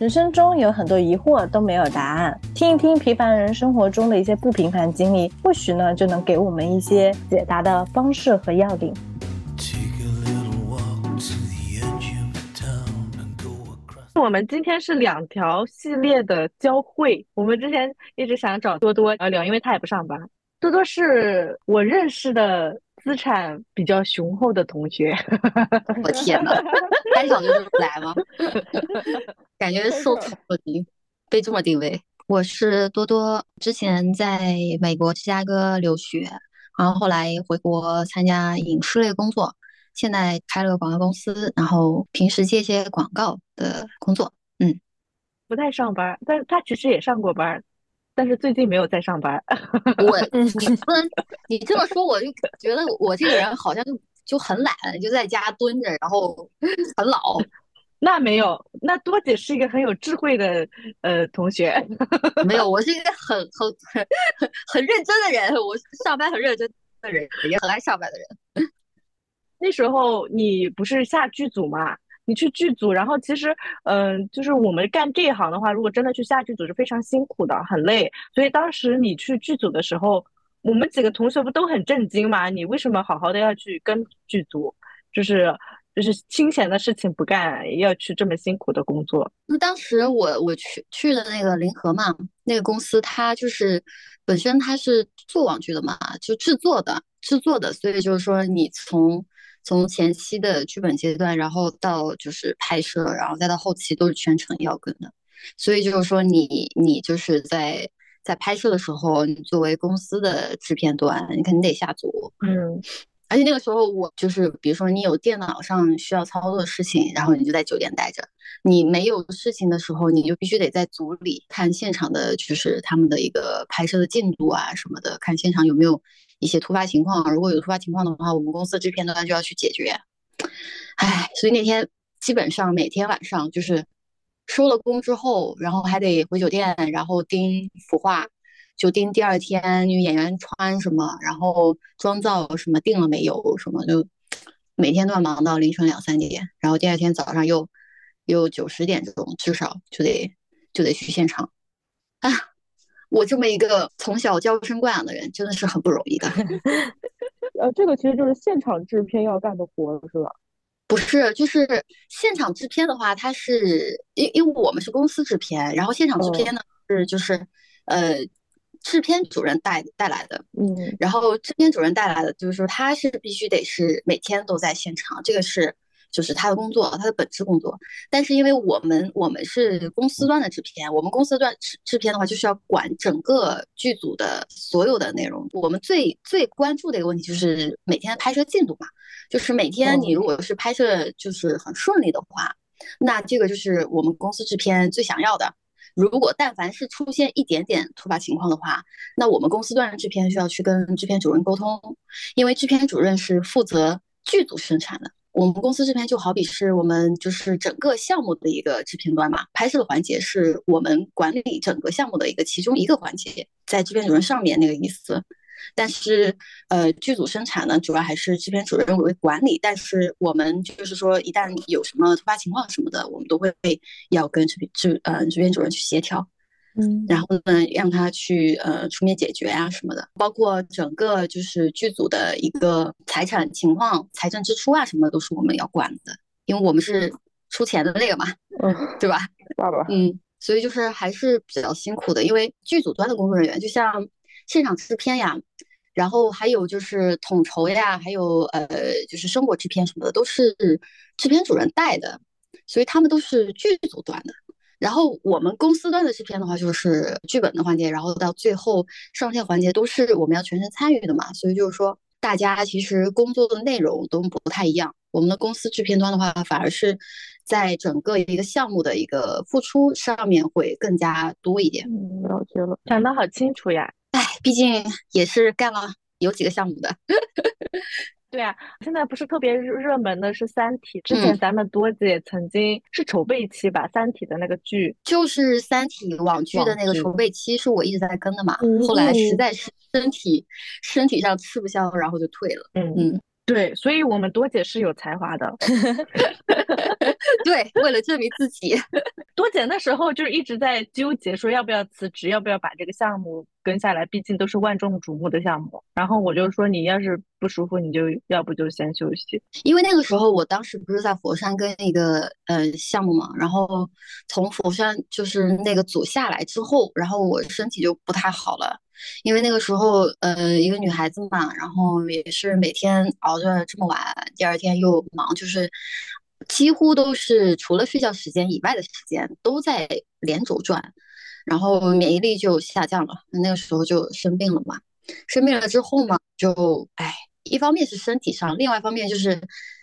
人生中有很多疑惑都没有答案，听一听平凡人生活中的一些不平凡经历，或许呢就能给我们一些解答的方式和要领。我们今天是两条系列的交汇。我们之前一直想找多多聊聊，因为他也不上班。多多是我认识的资产比较雄厚的同学。我天哪，开场就这么来吗？感觉受宠若惊，被这么定位。我是多多，之前在美国芝加哥留学，然后后来回国参加影视类工作，现在开了个广告公司，然后平时接一些广告的工作。嗯，不太上班，但是他其实也上过班，但是最近没有在上班。我你不能你这么说，我就觉得我这个人好像就就很懒，就在家蹲着，然后很老。那没有，那多姐是一个很有智慧的呃同学。没有，我是一个很很很很认真的人，我上班很认真的人，也很爱上班的人。那时候你不是下剧组嘛？你去剧组，然后其实嗯，就是我们干这一行的话，如果真的去下剧组是非常辛苦的，很累。所以当时你去剧组的时候，我们几个同学不都很震惊吗？你为什么好好的要去跟剧组？就是。就是清闲的事情不干，要去这么辛苦的工作。那当时我我去去的那个临河嘛，那个公司它就是本身它是做网剧的嘛，就制作的制作的，所以就是说你从从前期的剧本阶段，然后到就是拍摄，然后再到后期都是全程要跟的。所以就是说你你就是在在拍摄的时候，你作为公司的制片端，你肯定得下组。嗯。而且那个时候，我就是，比如说你有电脑上需要操作的事情，然后你就在酒店待着；你没有事情的时候，你就必须得在组里看现场的，就是他们的一个拍摄的进度啊什么的，看现场有没有一些突发情况。如果有突发情况的话，我们公司制片端就要去解决。唉，所以那天基本上每天晚上就是收了工之后，然后还得回酒店，然后盯孵化。就盯第二天女演员穿什么，然后妆造什么定了没有什么，就每天都要忙到凌晨两三点，然后第二天早上又又九十点钟至少就得就得去现场。啊，我这么一个从小娇生惯养的人，真的是很不容易的。呃，这个其实就是现场制片要干的活，是吧？不是，就是现场制片的话，它是因因为我们是公司制片，然后现场制片呢是就是呃。制片主任带带来的，嗯，然后制片主任带来的就是说他是必须得是每天都在现场，这个是就是他的工作，他的本职工作。但是因为我们我们是公司端的制片，我们公司端制制片的话就是要管整个剧组的所有的内容。我们最最关注的一个问题就是每天的拍摄进度嘛，就是每天你如果是拍摄就是很顺利的话，那这个就是我们公司制片最想要的。如果但凡是出现一点点突发情况的话，那我们公司端的制片需要去跟制片主任沟通，因为制片主任是负责剧组生产的。我们公司这边就好比是我们就是整个项目的一个制片端嘛，拍摄的环节是我们管理整个项目的一个其中一个环节，在制片主任上面那个意思。但是，呃，剧组生产呢，主要还是制片主任为管理。但是我们就是说，一旦有什么突发情况什么的，我们都会要跟制片制呃制片主任去协调，嗯，然后呢，让他去呃出面解决啊什么的。包括整个就是剧组的一个财产情况、财政支出啊什么的，都是我们要管的，因为我们是出钱的那个嘛，嗯，对吧？爸爸，嗯，所以就是还是比较辛苦的，因为剧组端的工作人员就像。现场制片呀，然后还有就是统筹呀，还有呃，就是生活制片什么的，都是制片主任带的，所以他们都是剧组端的。然后我们公司端的制片的话，就是剧本的环节，然后到最后上线环节都是我们要全程参与的嘛。所以就是说，大家其实工作的内容都不太一样。我们的公司制片端的话，反而是在整个一个项目的一个付出上面会更加多一点。嗯，了解了，讲得好清楚呀。哎，毕竟也是干了有几个项目的。对啊，现在不是特别热门的是《三体》，之前咱们多姐曾经是筹备期吧，《三体》的那个剧，就是《三体》网剧的那个筹备期，是我一直在跟的嘛。后来实在是身体身体上吃不消，然后就退了。嗯嗯。对，所以我们多姐是有才华的。对，为了证明自己，多姐那时候就是一直在纠结，说要不要辞职，要不要把这个项目跟下来，毕竟都是万众瞩目的项目。然后我就说，你要是不舒服，你就要不就先休息。因为那个时候我当时不是在佛山跟一个呃项目嘛，然后从佛山就是那个组下来之后，然后我身体就不太好了。因为那个时候，呃，一个女孩子嘛，然后也是每天熬着这么晚，第二天又忙，就是几乎都是除了睡觉时间以外的时间都在连轴转，然后免疫力就下降了。那个时候就生病了嘛，生病了之后嘛，就哎，一方面是身体上，另外一方面就是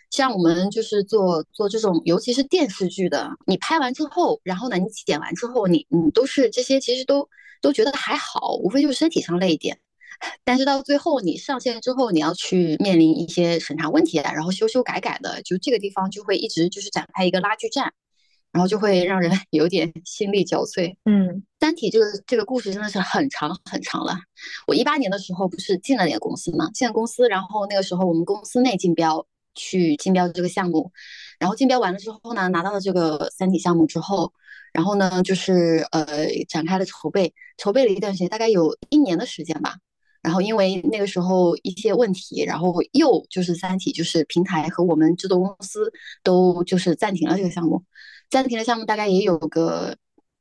像我们就是做做这种，尤其是电视剧的，你拍完之后，然后呢，你剪完之后，你你都是这些，其实都。都觉得还好，无非就是身体上累一点，但是到最后你上线之后，你要去面临一些审查问题啊，然后修修改改的，就这个地方就会一直就是展开一个拉锯战，然后就会让人 有点心力交瘁。嗯，单体这个这个故事真的是很长很长了。我一八年的时候不是进了那个公司嘛，进了公司，然后那个时候我们公司内竞标去竞标这个项目，然后竞标完了之后呢，拿到了这个三体项目之后。然后呢，就是呃展开了筹备，筹备了一段时间，大概有一年的时间吧。然后因为那个时候一些问题，然后又就是三体，就是平台和我们制作公司都就是暂停了这个项目，暂停了项目大概也有个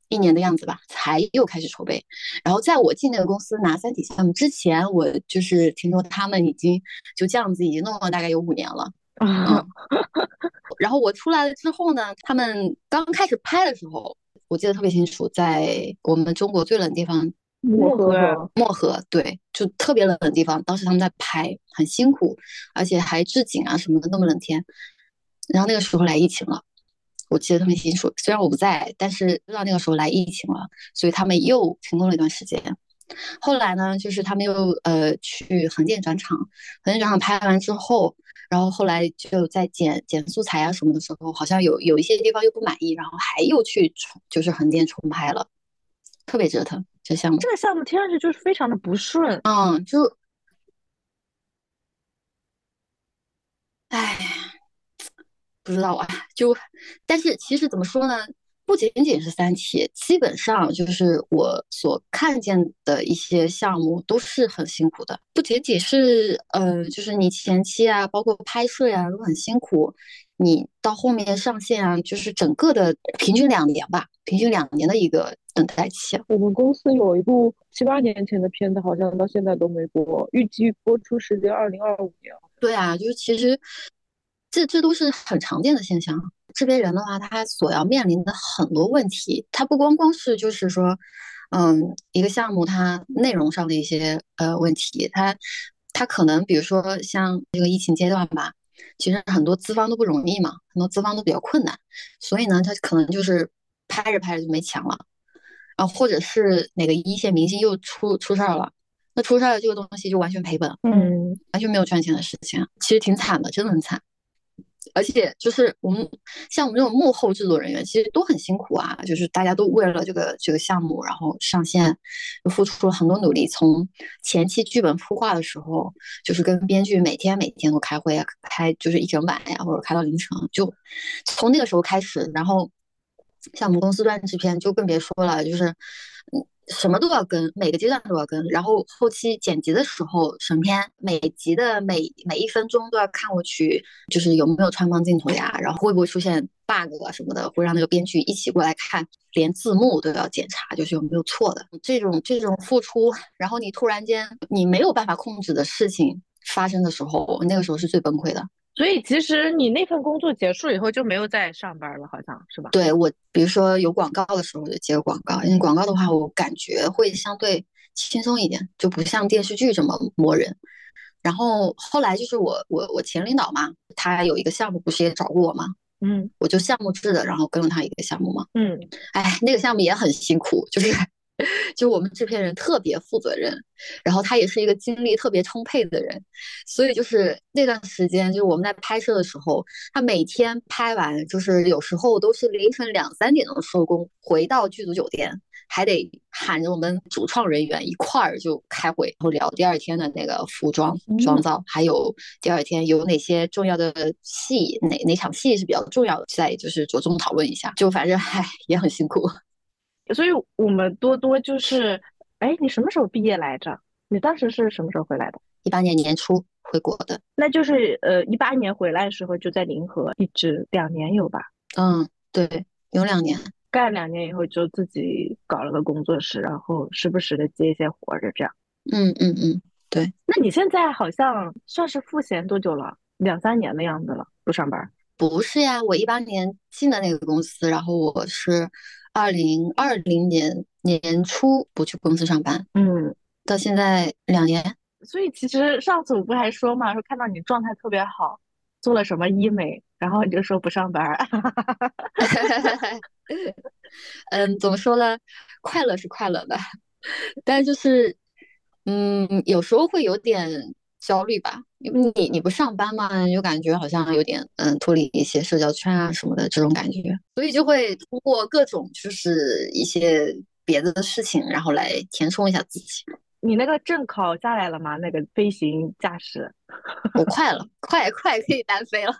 一年的样子吧，才又开始筹备。然后在我进那个公司拿三体项目之前，我就是听说他们已经就这样子已经弄了大概有五年了。嗯，然后我出来了之后呢，他们刚开始拍的时候。我记得特别清楚，在我们中国最冷的地方漠河，漠河对，就特别冷的地方。当时他们在拍，很辛苦，而且还置景啊什么的，那么冷天。然后那个时候来疫情了，我记得特别清楚。虽然我不在，但是知道那个时候来疫情了，所以他们又停工了一段时间。后来呢，就是他们又呃去横店转场，横店转场拍完之后。然后后来就在剪剪素材啊什么的时候，好像有有一些地方又不满意，然后还又去重就是横店重拍了，特别折腾这项目。这个项目听上去就是非常的不顺，嗯，就，哎，不知道啊，就，但是其实怎么说呢？不仅仅是三期，基本上就是我所看见的一些项目都是很辛苦的。不仅仅是呃，就是你前期啊，包括拍摄呀都很辛苦，你到后面上线啊，就是整个的平均两年吧，平均两年的一个等待期。我们公司有一部七八年前的片子，好像到现在都没播，预计播出时间二零二五年。对啊，就是其实这这都是很常见的现象。制片人的话，他所要面临的很多问题，他不光光是就是说，嗯，一个项目它内容上的一些呃问题，他他可能比如说像这个疫情阶段吧，其实很多资方都不容易嘛，很多资方都比较困难，所以呢，他可能就是拍着拍着就没钱了，然后或者是哪个一线明星又出出事儿了，那出事儿了这个东西就完全赔本，嗯，完全没有赚钱的事情，其实挺惨的，真的很惨。而且就是我们像我们这种幕后制作人员，其实都很辛苦啊。就是大家都为了这个这个项目，然后上线，付出了很多努力。从前期剧本铺画的时候，就是跟编剧每天每天都开会啊，开就是一整晚呀，或者开到凌晨。就从那个时候开始，然后像我们公司段制片就更别说了，就是。什么都要跟，每个阶段都要跟，然后后期剪辑的时候审片，每集的每每一分钟都要看过去，就是有没有穿帮镜头呀，然后会不会出现 bug 啊什么的，会让那个编剧一起过来看，连字幕都要检查，就是有没有错的。这种这种付出，然后你突然间你没有办法控制的事情发生的时候，那个时候是最崩溃的。所以其实你那份工作结束以后就没有再上班了，好像是吧？对我，比如说有广告的时候我就接个广告，因为广告的话我感觉会相对轻松一点，就不像电视剧这么磨人。然后后来就是我我我前领导嘛，他有一个项目不是也找过我吗？嗯，我就项目制的，然后跟了他一个项目嘛。嗯，哎，那个项目也很辛苦，就是就我们制片人特别负责任，然后他也是一个精力特别充沛的人，所以就是那段时间，就是我们在拍摄的时候，他每天拍完，就是有时候都是凌晨两三点钟收工，回到剧组酒店，还得喊着我们主创人员一块儿就开会，然后聊第二天的那个服装妆造，还有第二天有哪些重要的戏，哪哪场戏是比较重要的，再就是着重讨论一下，就反正唉也很辛苦。所以我们多多就是，哎，你什么时候毕业来着？你当时是什么时候回来的？一八年年初回国的。那就是呃，一八年回来的时候就在临河，一直两年有吧？嗯，对，有两年。干两年以后就自己搞了个工作室，然后时不时的接一些活儿，就，这样。嗯嗯嗯，对。那你现在好像算是赋闲多久了？两三年的样子了，不上班？不是呀，我一八年进的那个公司，然后我是。二零二零年年初不去公司上班，嗯，到现在两年。所以其实上次我不还说嘛，说看到你状态特别好，做了什么医美，然后你就说不上班。嗯，怎么说呢？快乐是快乐的，但就是，嗯，有时候会有点。焦虑吧，因为你你不上班嘛，就感觉好像有点嗯脱离一些社交圈啊什么的这种感觉，所以就会通过各种就是一些别的事情，然后来填充一下自己。你那个证考下来了吗？那个飞行驾驶？我快了，快快可以单飞了，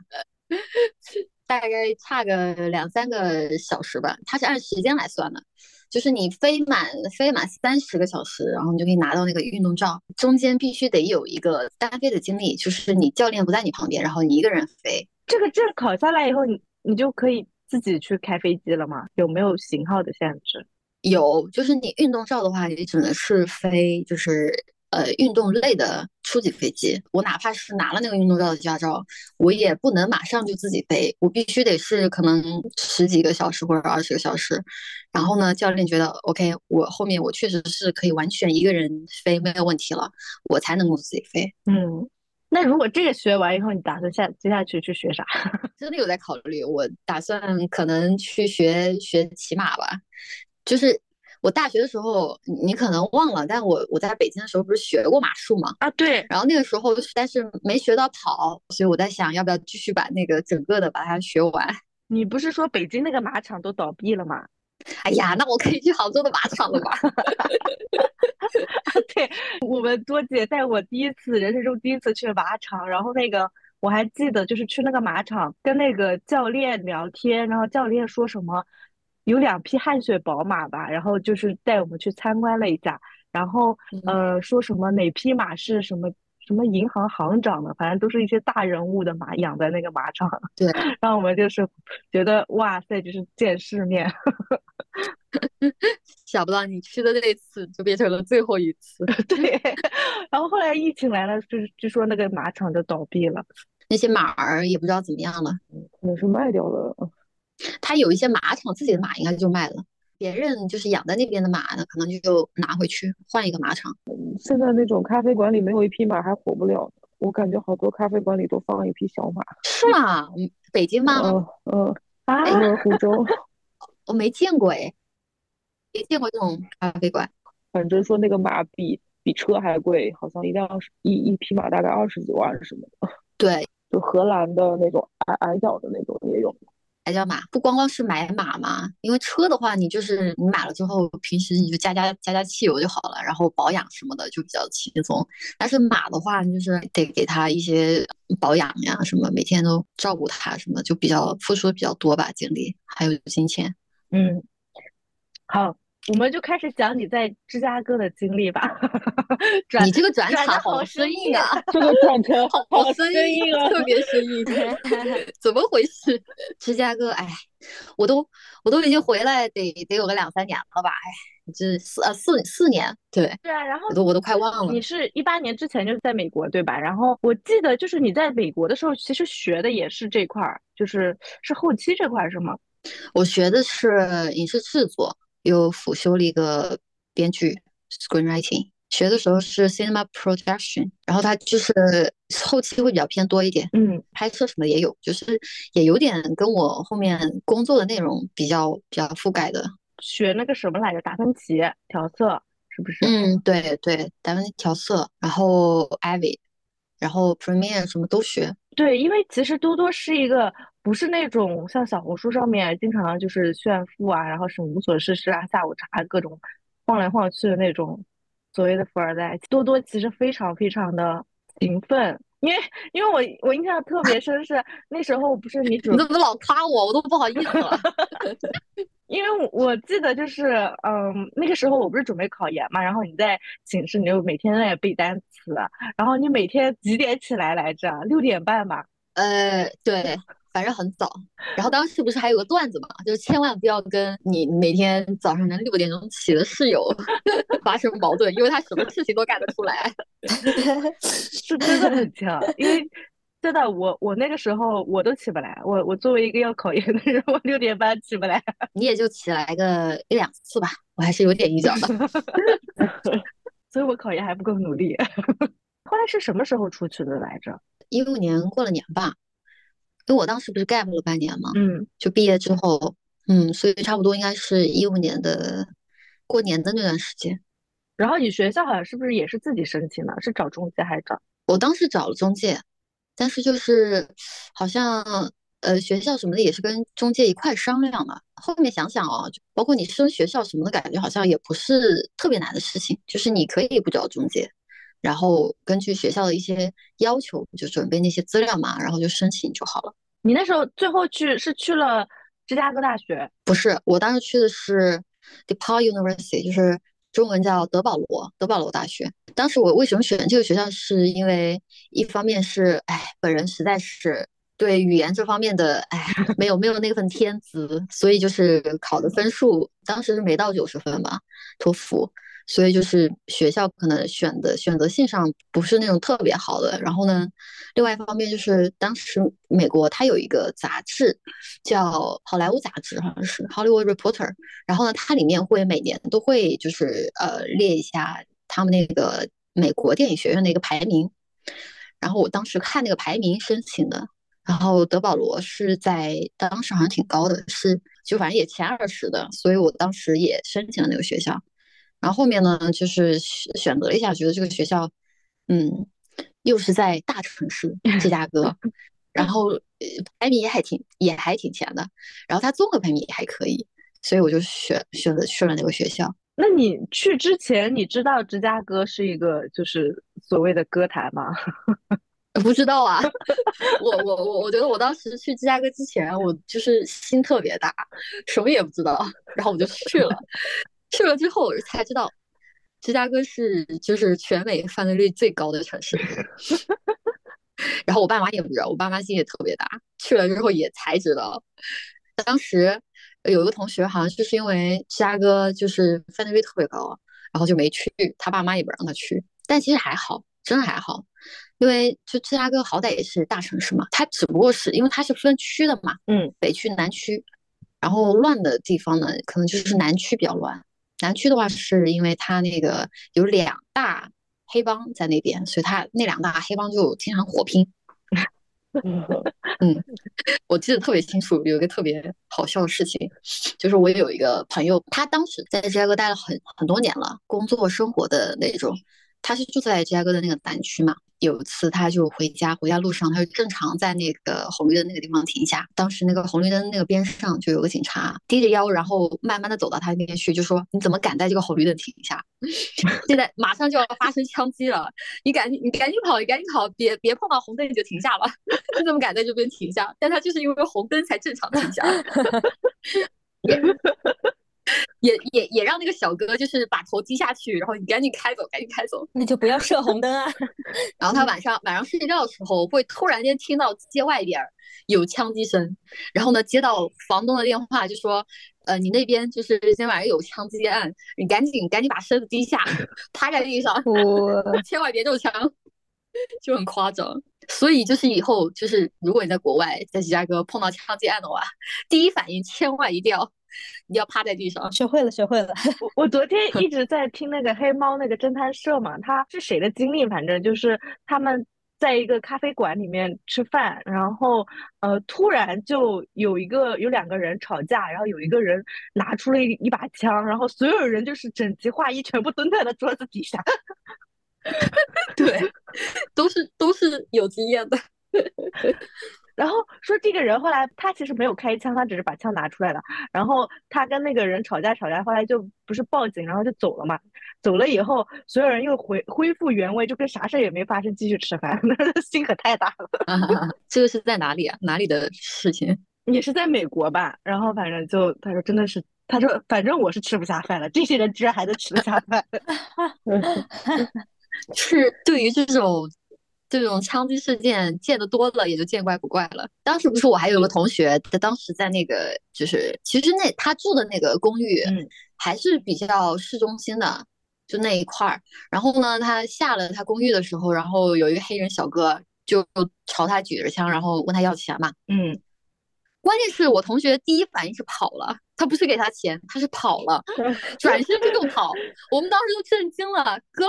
大概差个两三个小时吧，它是按时间来算的。就是你飞满飞满三十个小时，然后你就可以拿到那个运动照。中间必须得有一个单飞的经历，就是你教练不在你旁边，然后你一个人飞。这个证考下来以后，你你就可以自己去开飞机了吗？有没有型号的限制？有，就是你运动照的话，你只能是飞，就是。呃，运动类的初级飞机，我哪怕是拿了那个运动照的驾照，我也不能马上就自己飞，我必须得是可能十几个小时或者二十个小时。然后呢，教练觉得 OK，我后面我确实是可以完全一个人飞没有问题了，我才能够自己飞。嗯，那如果这个学完以后，你打算下接下去去学啥？真的有在考虑，我打算可能去学学骑马吧，就是。我大学的时候，你可能忘了，但我我在北京的时候不是学过马术吗？啊，对。然后那个时候，但是没学到跑，所以我在想，要不要继续把那个整个的把它学完？你不是说北京那个马场都倒闭了吗？哎呀，那我可以去杭州的马场了吧？对，我们多姐带我第一次人生中第一次去马场，然后那个我还记得，就是去那个马场跟那个教练聊天，然后教练说什么。有两匹汗血宝马吧，然后就是带我们去参观了一下，然后呃说什么哪匹马是什么什么银行行长的，反正都是一些大人物的马养在那个马场。对，让我们就是觉得哇塞，就是见世面。想不到你去的那次就变成了最后一次。对，然后后来疫情来了，就是据说那个马场就倒闭了，那些马儿也不知道怎么样了，可能是卖掉了。他有一些马场自己的马应该就卖了，别人就是养在那边的马呢，可能就拿回去换一个马场。现在那种咖啡馆里没有一匹马还活不了，我感觉好多咖啡馆里都放一匹小马。是吗？北京吗？嗯嗯啊，湖州，我没见过哎，没见过这种咖啡馆。反正说那个马比比车还贵，好像一辆一一匹马大概二十几万什么的。对，就荷兰的那种矮矮脚的那种也有。还叫马，不光光是买马嘛，因为车的话，你就是你买了之后，平时你就加加加加汽油就好了，然后保养什么的就比较轻松。但是马的话，就是得给它一些保养呀，什么每天都照顾它，什么就比较付出的比较多吧，精力还有金钱。嗯，好。我们就开始讲你在芝加哥的经历吧。你这个转场好生硬啊！这个转折好生硬啊，特别生硬。怎么回事？芝加哥，哎，我都我都已经回来得得有个两三年了吧？哎，这四呃四四年，对对啊。然后我都我都快忘了。你是一八年之前就是在美国对吧？然后我记得就是你在美国的时候，其实学的也是这块儿，就是是后期这块是吗？我学的是影视制作。又辅修了一个编剧，screenwriting，学的时候是 cinema production，然后它就是后期会比较偏多一点，嗯，拍摄什么也有，就是也有点跟我后面工作的内容比较比较覆盖的。学那个什么来着，达芬奇调色，是不是？嗯，对对，达芬奇调色，然后 Ivy，然后 Premiere 什么都学。对，因为其实多多是一个不是那种像小红书上面经常就是炫富啊，然后什么无所事事啊，下午茶各种晃来晃去的那种所谓的富二代。多多其实非常非常的勤奋。因为因为我我印象特别深是那时候不是你主你怎么老夸我，我都不好意思了。因为我记得就是嗯那个时候我不是准备考研嘛，然后你在寝室你就每天在背单词，然后你每天几点起来来着？六点半吧？呃，对。反正很早，然后当时不是还有个段子嘛，就是千万不要跟你每天早上能六点钟起的室友 发生矛盾，因为他什么事情都干得出来，是真的很强。因为真的，我我那个时候我都起不来，我我作为一个要考研的人，我六点半起不来。你也就起来个一两次吧，我还是有点预兆的，所以我考研还不够努力。后来是什么时候出去的来着？一五年过了年吧。因为我当时不是 gap 了半年嘛，嗯，就毕业之后，嗯，所以差不多应该是一五年的过年的那段时间。然后你学校好像是不是也是自己申请的？是找中介还是找？我当时找了中介，但是就是好像呃学校什么的也是跟中介一块商量的。后面想想哦，包括你升学校什么的感觉好像也不是特别难的事情，就是你可以不找中介。然后根据学校的一些要求，就准备那些资料嘛，然后就申请就好了。你那时候最后去是去了芝加哥大学？不是，我当时去的是 DePaul University，就是中文叫德保罗德保罗大学。当时我为什么选这个学校，是因为一方面是，哎，本人实在是对语言这方面的，哎，没有没有那份天资，所以就是考的分数当时是没到九十分吧，托福。所以就是学校可能选的选择性上不是那种特别好的，然后呢，另外一方面就是当时美国它有一个杂志叫好莱坞杂志，好像是 Hollywood Reporter，然后呢，它里面会每年都会就是呃列一下他们那个美国电影学院的一个排名，然后我当时看那个排名申请的，然后德保罗是在当时好像挺高的，是就反正也前二十的，所以我当时也申请了那个学校。然后后面呢，就是选择了一下，觉得这个学校，嗯，又是在大城市芝加哥，然后排名也还挺也还挺前的，然后它综合排名也还可以，所以我就选选择去了那个学校。那你去之前，你知道芝加哥是一个就是所谓的歌坛吗？不知道啊，我我我我觉得我当时去芝加哥之前，我就是心特别大，什么也不知道，然后我就去了。去了之后才知道，芝加哥是就是全美犯罪率最高的城市。然后我爸妈也不知道，我爸妈心也特别大。去了之后也才知道，当时有一个同学好像就是因为芝加哥就是犯罪率特别高，然后就没去，他爸妈也不让他去。但其实还好，真的还好，因为就芝加哥好歹也是大城市嘛，它只不过是因为它是分区的嘛，嗯，北区、南区，然后乱的地方呢，可能就是南区比较乱。南区的话，是因为他那个有两大黑帮在那边，所以他那两大黑帮就经常火拼。嗯，我记得特别清楚，有一个特别好笑的事情，就是我有一个朋友，他当时在芝加哥待了很很多年了，工作生活的那种，他是住在芝加哥的那个南区嘛。有一次，他就回家，回家路上，他就正常在那个红绿灯那个地方停下。当时那个红绿灯那个边上就有个警察，低着腰，然后慢慢的走到他那边去，就说：“你怎么敢在这个红绿灯停下？现在马上就要发生枪击了，你赶紧，你赶紧跑，你赶紧跑，别别碰到红灯你就停下了。你怎么敢在这边停下？但他就是因为红灯才正常停下。”也也也让那个小哥就是把头低下去，然后你赶紧开走，赶紧开走。那就不要射红灯啊。然后他晚上晚上睡觉的时候，会突然间听到街外边有枪击声，然后呢接到房东的电话，就说，呃，你那边就是今天晚上有枪击案，你赶紧赶紧把身子低下，趴在地上，千万别中枪，就很夸张。所以就是以后就是如果你在国外在芝加哥碰到枪击案的话，第一反应千万一定要。你要趴在地上，学会了，学会了。我我昨天一直在听那个黑猫那个侦探社嘛，他是谁的经历？反正就是他们在一个咖啡馆里面吃饭，然后呃，突然就有一个有两个人吵架，然后有一个人拿出了一一把枪，然后所有人就是整齐划一，全部蹲在了桌子底下。对，都是都是有经验的。然后说这个人后来他其实没有开枪，他只是把枪拿出来了。然后他跟那个人吵架吵架，后来就不是报警，然后就走了嘛。走了以后，所有人又回恢复原位，就跟啥事也没发生，继续吃饭。那心可太大了。这个是在哪里啊？哪里的事情？也是在美国吧。然后反正就他说真的是，他说反正我是吃不下饭了，这些人居然还能吃得下饭。是对于这种。这种枪击事件见得多了，也就见怪不怪了。当时不是我还有个同学，他当时在那个就是，其实那他住的那个公寓，嗯，还是比较市中心的，就那一块儿。然后呢，他下了他公寓的时候，然后有一个黑人小哥就朝他举着枪，然后问他要钱嘛，嗯。关键是我同学第一反应是跑了，他不是给他钱，他是跑了，转身就跑。我们当时都震惊了，哥，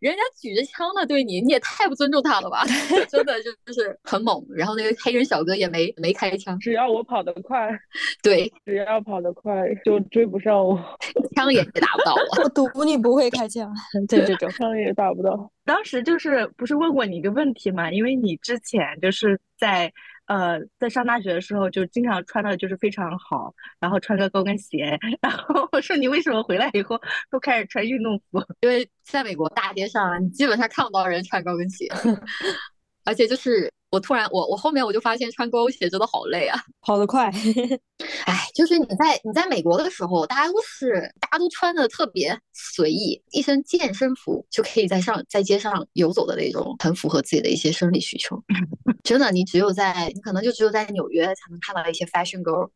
人家举着枪呢，对你，你也太不尊重他了吧？真的就就是很猛。然后那个黑人小哥也没没开枪，只要我跑得快，对，只要跑得快就追不上我，枪也打不到我。我赌你不会开枪，对这种枪也打不到。当时就是不是问过你一个问题嘛？因为你之前就是在。呃，在上大学的时候就经常穿的就是非常好，然后穿个高跟鞋。然后我说你为什么回来以后都开始穿运动服？因为在美国大街上你基本上看不到人穿高跟鞋，而且就是。我突然，我我后面我就发现穿高跟鞋真的好累啊，跑得快。哎，就是你在你在美国的时候，大家都是大家都穿的特别随意，一身健身服就可以在上在街上游走的那种，很符合自己的一些生理需求。真的，你只有在你可能就只有在纽约才能看到一些 fashion girl，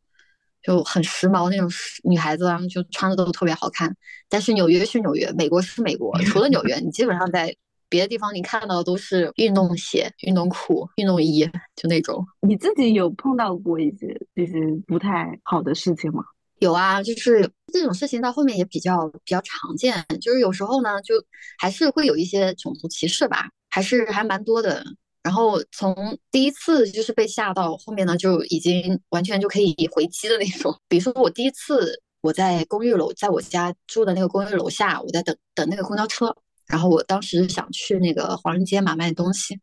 就很时髦那种女孩子啊，就穿的都特别好看。但是纽约是纽约，美国是美国，除了纽约，你基本上在。别的地方你看到的都是运动鞋、运动裤、运动衣，就那种。你自己有碰到过一些这些不太好的事情吗？有啊，就是这种事情到后面也比较比较常见，就是有时候呢，就还是会有一些种族歧视吧，还是还蛮多的。然后从第一次就是被吓到，后面呢就已经完全就可以回击的那种。比如说我第一次我在公寓楼，在我家住的那个公寓楼下，我在等等那个公交车。然后我当时想去那个华人街嘛买点东西，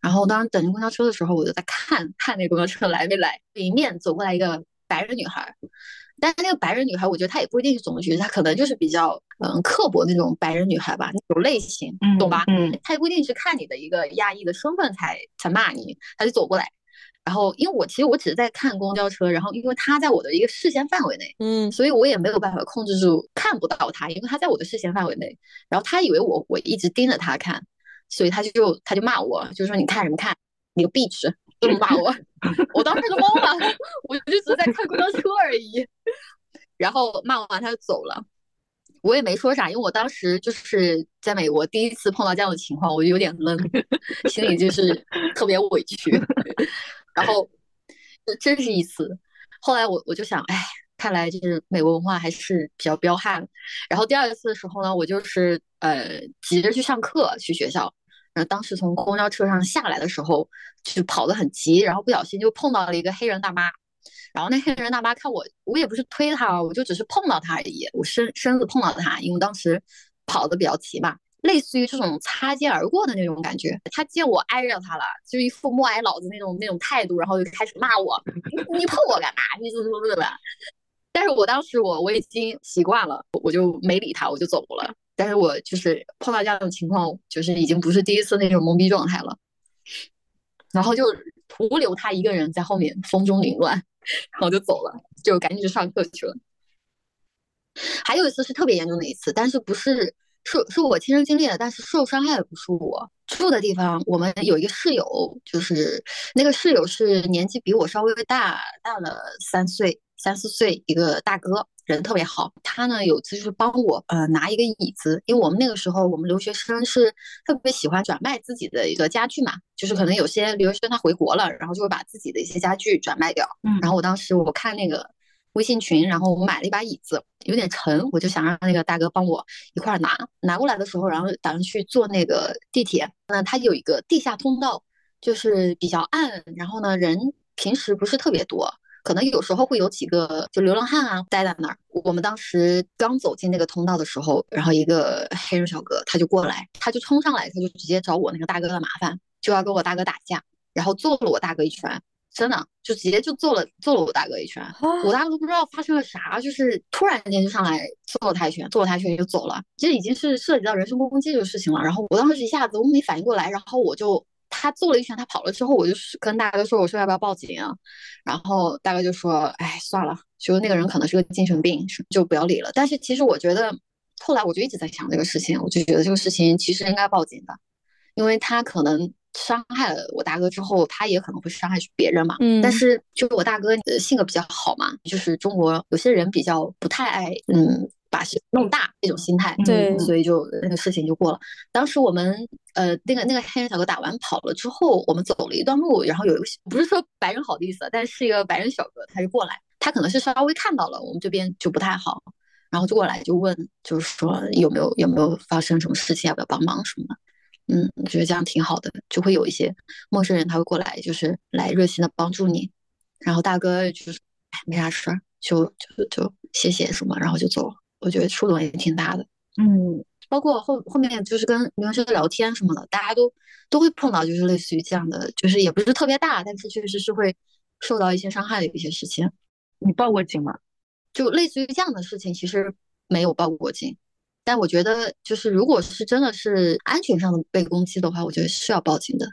然后当时等着公交车的时候，我就在看看那个公交车来没来。迎面走过来一个白人女孩，但是那个白人女孩，我觉得她也不一定是种族歧视，她可能就是比较嗯刻薄那种白人女孩吧，那种类型，懂吧？嗯，她也不一定是看你的一个亚裔的身份才才骂你，她就走过来。然后，因为我其实我只是在看公交车，然后因为他在我的一个视线范围内，嗯，所以我也没有办法控制住看不到他，因为他在我的视线范围内。然后他以为我我一直盯着他看，所以他就他就骂我，就说你看什么看，你个 bitch，这么骂我。我当时就懵了，我就只是在看公交车而已。然后骂完他就走了，我也没说啥，因为我当时就是在美国第一次碰到这样的情况，我就有点愣，心里就是特别委屈。然后，真是一次。后来我我就想，哎，看来就是美国文化还是比较彪悍。然后第二次的时候呢，我就是呃急着去上课去学校，然后当时从公交车上下来的时候，就跑得很急，然后不小心就碰到了一个黑人大妈。然后那黑人大妈看我，我也不是推她，我就只是碰到她而已，我身身子碰到她，因为当时跑得比较急嘛。类似于这种擦肩而过的那种感觉，他见我挨着他了，就一副默哀老子那种那种态度，然后就开始骂我，你碰我干嘛？你怎么怎么怎么？但是我当时我我已经习惯了，我就没理他，我就走了。但是我就是碰到这样的情况，就是已经不是第一次那种懵逼状态了，然后就徒留他一个人在后面风中凌乱，然后就走了，就赶紧去上课去了。还有一次是特别严重的一次，但是不是。是是我亲身经历的，但是受伤害的不是我住的地方。我们有一个室友，就是那个室友是年纪比我稍微大大了三岁、三四岁一个大哥，人特别好。他呢有次就是帮我呃拿一个椅子，因为我们那个时候我们留学生是特别喜欢转卖自己的一个家具嘛，就是可能有些留学生他回国了，然后就会把自己的一些家具转卖掉。嗯，然后我当时我看那个。微信群，然后我买了一把椅子，有点沉，我就想让那个大哥帮我一块拿。拿过来的时候，然后打算去坐那个地铁，那它有一个地下通道，就是比较暗，然后呢人平时不是特别多。可能有时候会有几个就流浪汉啊待在那儿。我们当时刚走进那个通道的时候，然后一个黑人小哥他就过来，他就冲上来，他就直接找我那个大哥的麻烦，就要跟我大哥打架，然后揍了我大哥一拳，真的就直接就揍了揍了我大哥一拳。我大哥都不知道发生了啥，就是突然间就上来揍了他一拳，揍了他一拳就走了。这已经是涉及到人身攻击这个事情了。然后我当时一下子我没反应过来，然后我就。他揍了一拳，他跑了之后，我就跟大哥说：“我说要不要报警啊？”然后大哥就说：“哎，算了，就那个人可能是个精神病，就不要理了。”但是其实我觉得，后来我就一直在想这个事情，我就觉得这个事情其实应该报警的，因为他可能伤害了我大哥之后，他也可能会伤害别人嘛。嗯。但是就是我大哥性格比较好嘛，就是中国有些人比较不太爱，嗯。把事弄大这种心态，对，所以就那个事情就过了。当时我们呃那个那个黑人小哥打完跑了之后，我们走了一段路，然后有一个不是说白人好的意思，但是一个白人小哥他就过来，他可能是稍微看到了我们这边就不太好，然后就过来就问，就是说有没有有没有发生什么事情，要不要帮忙什么的。嗯，我觉得这样挺好的，就会有一些陌生人他会过来，就是来热心的帮助你。然后大哥就是哎没啥事儿，就就就谢谢什么，然后就走了。我觉得触动也挺大的，嗯，包括后后面就是跟留学生聊天什么的，大家都都会碰到，就是类似于这样的，就是也不是特别大，但是确实是会受到一些伤害的一些事情。你报过警吗？就类似于这样的事情，其实没有报过警，但我觉得就是如果是真的是安全上的被攻击的话，我觉得是要报警的。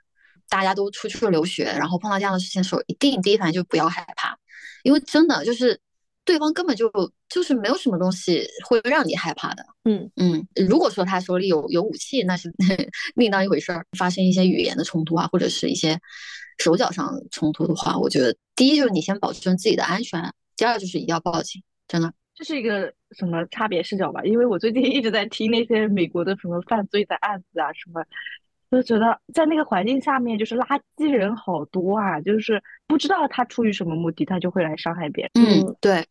大家都出去留学，然后碰到这样的事情的时候，一定第一反应就不要害怕，因为真的就是。对方根本就就是没有什么东西会让你害怕的，嗯嗯。如果说他手里有有武器，那是 另当一回事儿。发生一些语言的冲突啊，或者是一些手脚上冲突的话，我觉得第一就是你先保证自己的安全，第二就是一定要报警。真的，这是一个什么差别视角吧？因为我最近一直在听那些美国的什么犯罪的案子啊，什么。就觉得在那个环境下面，就是垃圾人好多啊，就是不知道他出于什么目的，他就会来伤害别人。嗯，对，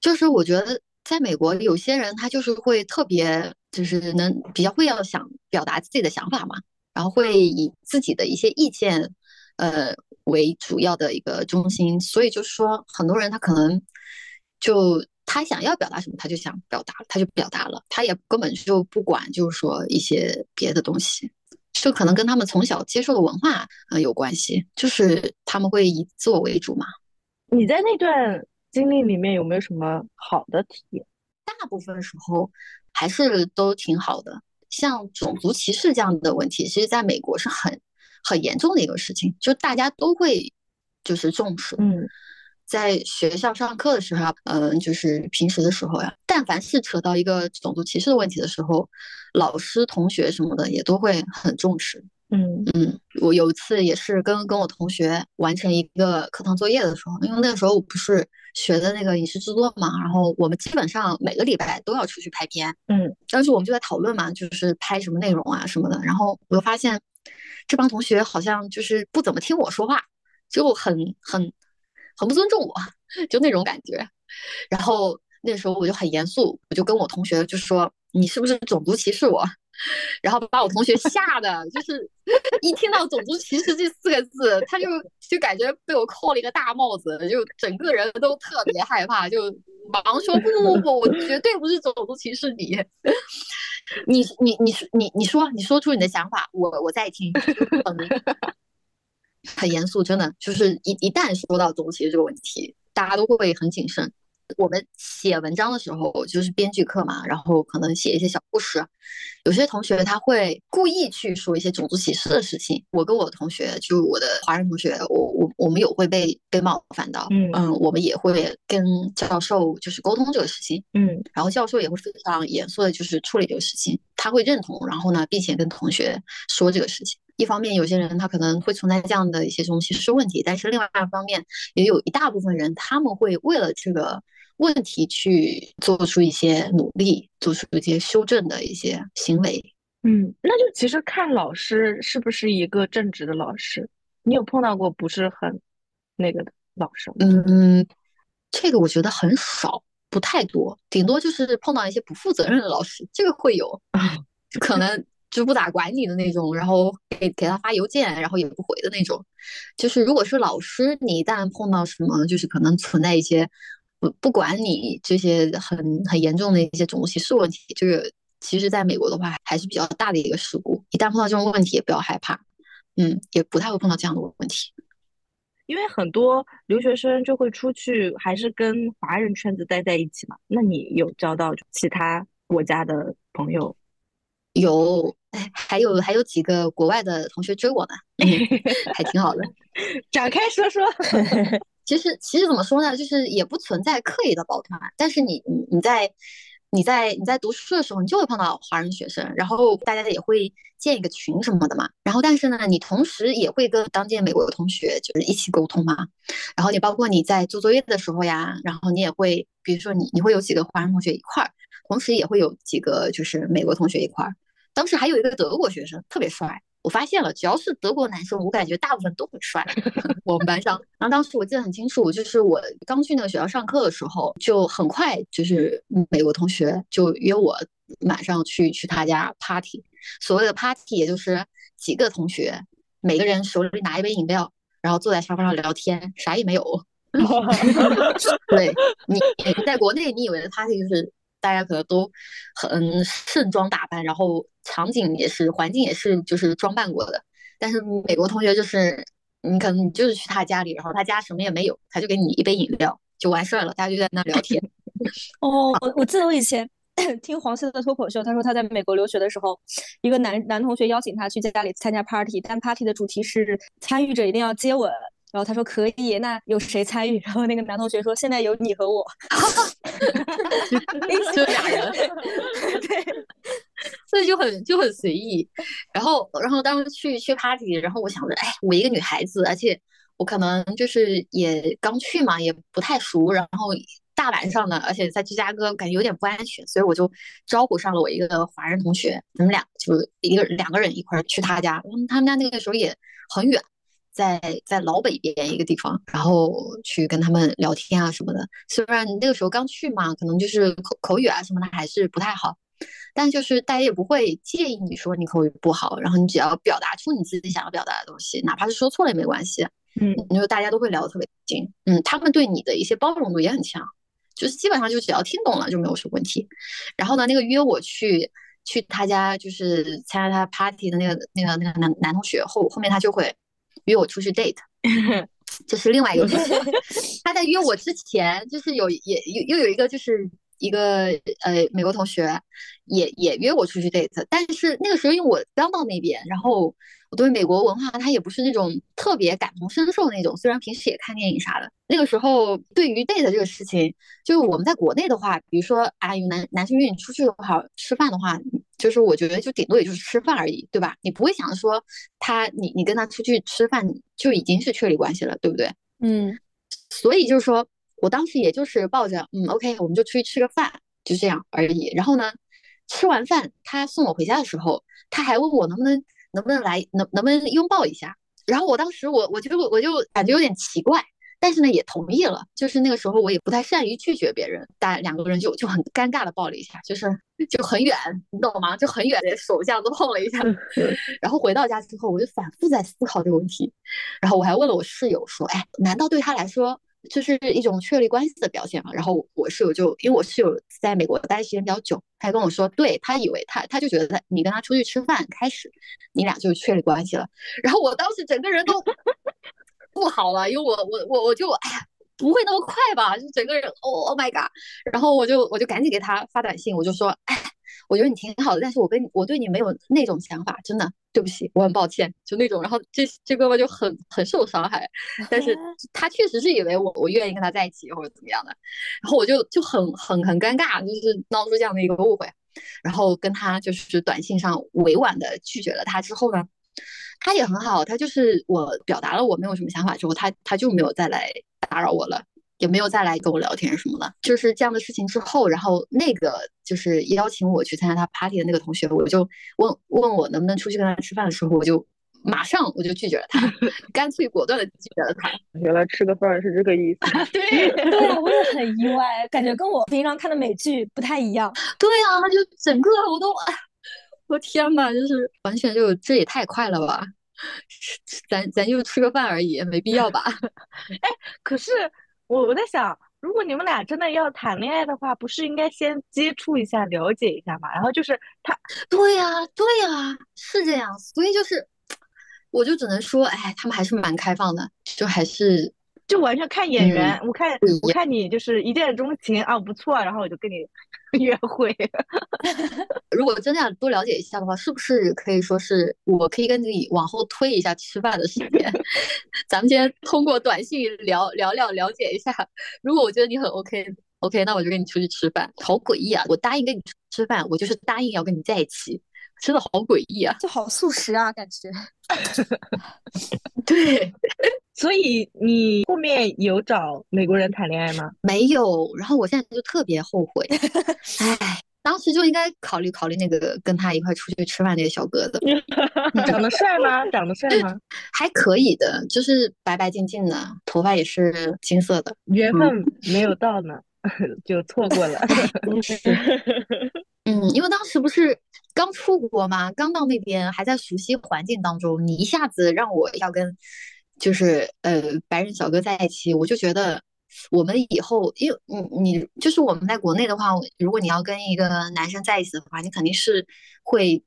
就是我觉得在美国，有些人他就是会特别，就是能比较会要想表达自己的想法嘛，然后会以自己的一些意见，呃为主要的一个中心，所以就是说，很多人他可能就他想要表达什么，他就想表达，他就表达了，他也根本就不管，就是说一些别的东西。就可能跟他们从小接受的文化呃有关系，就是他们会以自我为主嘛。你在那段经历里面有没有什么好的体验？大部分时候还是都挺好的。像种族歧视这样的问题，其实在美国是很很严重的一个事情，就大家都会就是重视。嗯。在学校上课的时候，嗯，就是平时的时候呀，但凡是扯到一个种族歧视的问题的时候，老师、同学什么的也都会很重视。嗯嗯，我有一次也是跟跟我同学完成一个课堂作业的时候，因为那个时候我不是学的那个影视制作嘛，然后我们基本上每个礼拜都要出去拍片。嗯，当时我们就在讨论嘛，就是拍什么内容啊什么的，然后我就发现这帮同学好像就是不怎么听我说话，就很很。很不尊重我，就那种感觉。然后那时候我就很严肃，我就跟我同学就说：“你是不是种族歧视我？” 然后把我同学吓得，就是一听到“种族歧视”这四个字，他就就感觉被我扣了一个大帽子，就整个人都特别害怕，就忙说：“不不不不，我绝对不是种族歧视你。你你你你你说你说出你的想法，我我在听。”很严肃，真的就是一一旦说到种族歧视这个问题，大家都会很谨慎。我们写文章的时候，就是编剧课嘛，然后可能写一些小故事。有些同学他会故意去说一些种族歧视的事情。我跟我同学，就我的华人同学，我我我们有会被被冒犯到，嗯嗯，我们也会跟教授就是沟通这个事情，嗯，然后教授也会非常严肃的，就是处理这个事情，他会认同，然后呢，并且跟同学说这个事情。一方面，有些人他可能会存在这样的一些东西是问题，但是另外一方面，也有一大部分人他们会为了这个问题去做出一些努力，做出一些修正的一些行为。嗯，那就其实看老师是不是一个正直的老师。你有碰到过不是很那个的老师？嗯，这个我觉得很少，不太多，顶多就是碰到一些不负责任的老师，这个会有，就可能就不咋管你的那种，然后给给他发邮件，然后也不回的那种。就是如果是老师，你一旦碰到什么，就是可能存在一些不不管你这些很很严重的一些种族歧视问题，这个其实在美国的话还是比较大的一个事故。一旦碰到这种问题，也不要害怕，嗯，也不太会碰到这样的问题。因为很多留学生就会出去，还是跟华人圈子待在一起嘛。那你有交到其他国家的朋友？有，哎，还有还有几个国外的同学追我呢，还挺好的。展开说说。其实其实怎么说呢，就是也不存在刻意的抱团，但是你你你在。你在你在读书的时候，你就会碰到华人学生，然后大家也会建一个群什么的嘛。然后但是呢，你同时也会跟当届美国的同学就是一起沟通嘛。然后你包括你在做作业的时候呀，然后你也会，比如说你你会有几个华人同学一块儿，同时也会有几个就是美国同学一块儿。当时还有一个德国学生特别帅。我发现了，只要是德国男生，我感觉大部分都很帅。我们班上，然后当时我记得很清楚，就是我刚去那个学校上课的时候，就很快就是美国同学就约我晚上去去他家 party。所谓的 party，也就是几个同学，每个人手里拿一杯饮料，然后坐在沙发上聊天，啥也没有。对你在国内，你以为的 party 就是大家可能都很盛装打扮，然后。场景也是，环境也是，就是装扮过的。但是美国同学就是，你可能你就是去他家里，然后他家什么也没有，他就给你一杯饮料就完事儿了，大家就在那聊天。哦，我我记得我以前 听黄西的脱口秀，他说他在美国留学的时候，一个男男同学邀请他去家里参加 party，但 party 的主题是参与者一定要接吻。然后他说可以，那有谁参与？然后那个男同学说现在有你和我，就俩人，对，所以就很就很随意。然后然后当时去去 party，然后我想着，哎，我一个女孩子，而且我可能就是也刚去嘛，也不太熟。然后大晚上的，而且在芝加哥感觉有点不安全，所以我就招呼上了我一个华人同学，我们俩就一个两个人一块儿去他家。他们家那个时候也很远。在在老北边一个地方，然后去跟他们聊天啊什么的。虽然那个时候刚去嘛，可能就是口口语啊什么的还是不太好，但就是大家也不会介意你说你口语不好，然后你只要表达出你自己想要表达的东西，哪怕是说错了也没关系。嗯，你说大家都会聊得特别近。嗯，他们对你的一些包容度也很强，就是基本上就只要听懂了就没有什么问题。然后呢，那个约我去去他家就是参加他 party 的那个那个那个男男同学后后面他就会。约我出去 date，这是另外一个。他在约我之前，就是有也又又有一个就是一个呃美国同学，也也约我出去 date，但是那个时候因为我刚到那边，然后。我对美国文化，他也不是那种特别感同身受那种。虽然平时也看电影啥的，那个时候对于 date 这个事情，就是我们在国内的话，比如说啊，男男生约你出去的话，吃饭的话，就是我觉得就顶多也就是吃饭而已，对吧？你不会想着说他，你你跟他出去吃饭就已经是确立关系了，对不对？嗯。所以就是说我当时也就是抱着嗯，OK，我们就出去吃个饭，就这样而已。然后呢，吃完饭他送我回家的时候，他还问我能不能。能不能来能能不能拥抱一下？然后我当时我我就我就感觉有点奇怪，但是呢也同意了。就是那个时候我也不太善于拒绝别人，但两个人就就很尴尬的抱了一下，就是就很远，你懂吗？就很远的手这样子碰了一下。然后回到家之后，我就反复在思考这个问题。然后我还问了我室友说：“哎，难道对他来说？”就是一种确立关系的表现嘛。然后我室友就因为我室友在美国待的时间比较久，他跟我说，对他以为他他就觉得他你跟他出去吃饭开始，你俩就确立关系了。然后我当时整个人都不好了，因为我我我我就哎呀不会那么快吧，就整个人 Oh my god！然后我就我就赶紧给他发短信，我就说哎。我觉得你挺好的，但是我跟你，我对你没有那种想法，真的，对不起，我很抱歉，就那种，然后这这哥们就很很受伤害，但是他确实是以为我我愿意跟他在一起或者怎么样的，然后我就就很很很尴尬，就是闹出这样的一个误会，然后跟他就是短信上委婉的拒绝了他之后呢，他也很好，他就是我表达了我没有什么想法之后，他他就没有再来打扰我了。也没有再来跟我聊天什么的，就是这样的事情之后，然后那个就是邀请我去参加他 party 的那个同学，我就问问我能不能出去跟他吃饭的时候，我就马上我就拒绝了他，干脆果断的拒绝了他。原来吃个饭是这个意思。对对啊，我也很意外，感觉跟我平常看的美剧不太一样。对啊，就整个我都，哎我天呐，就是完全就这也太快了吧！咱咱就吃个饭而已，没必要吧？哎可是我我在想，如果你们俩真的要谈恋爱的话，不是应该先接触一下、了解一下嘛？然后就是他，对呀、对呀、是这样。所以就是，我就只能说，哎，他们还是蛮开放的，就还是就完全看眼缘。我看我看你就是一见钟情啊，不错，然后我就跟你 约会。如果真的想多了解一下的话，是不是可以说是我可以跟你往后推一下吃饭的时间？咱们今天通过短信聊聊聊了解一下。如果我觉得你很 OK OK，那我就跟你出去吃饭。好诡异啊！我答应跟你出去吃饭，我就是答应要跟你在一起，真的好诡异啊！就好素食啊，感觉。对，所以你后面有找美国人谈恋爱吗？没有。然后我现在就特别后悔，哎，当时就应该考虑考虑那个跟他一块出去吃饭那个小哥的，长得帅吗？长得帅吗？还可以的，就是白白净净的，头发也是金色的。缘分没有到呢，就错过了。嗯，因为当时不是刚出国嘛，刚到那边还在熟悉环境当中，你一下子让我要跟就是呃白人小哥在一起，我就觉得我们以后，因为你你就是我们在国内的话，如果你要跟一个男生在一起的话，你肯定是会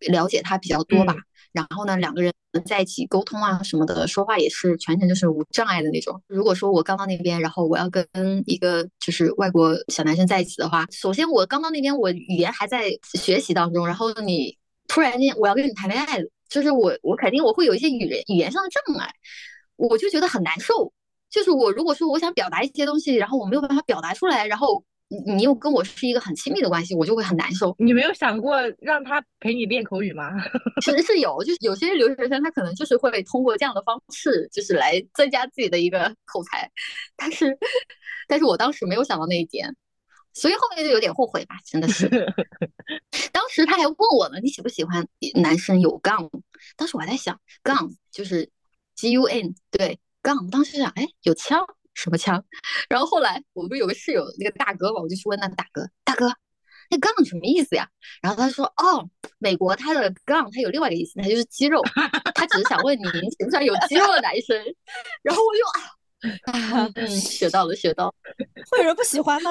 了解他比较多吧。然后呢，两个人在一起沟通啊什么的，说话也是全程就是无障碍的那种。如果说我刚到那边，然后我要跟一个就是外国小男生在一起的话，首先我刚到那边，我语言还在学习当中，然后你突然间我要跟你谈恋爱，就是我我肯定我会有一些语言语言上的障碍，我就觉得很难受。就是我如果说我想表达一些东西，然后我没有办法表达出来，然后你你又跟我是一个很亲密的关系，我就会很难受。你没有想过让他陪你练口语吗？其实是有，就是有些留学生他可能就是会通过这样的方式，就是来增加自己的一个口才，但是，但是我当时没有想到那一点，所以后面就有点后悔吧，真的是。当时他还问我呢，你喜不喜欢男生有杠？当时我还在想，杠就是 G U N，对，杠。当时想，哎，有枪？什么枪？然后后来我不是有个室友那个大哥嘛，我就去问那个大哥，大哥。那杠什么意思呀？然后他说：“哦，美国他的杠他有另外一个意思，他就是肌肉。他只是想问你，你喜不喜欢有肌肉的男生？” 然后我就啊，嗯，学到了，学到了。会有人不喜欢吗？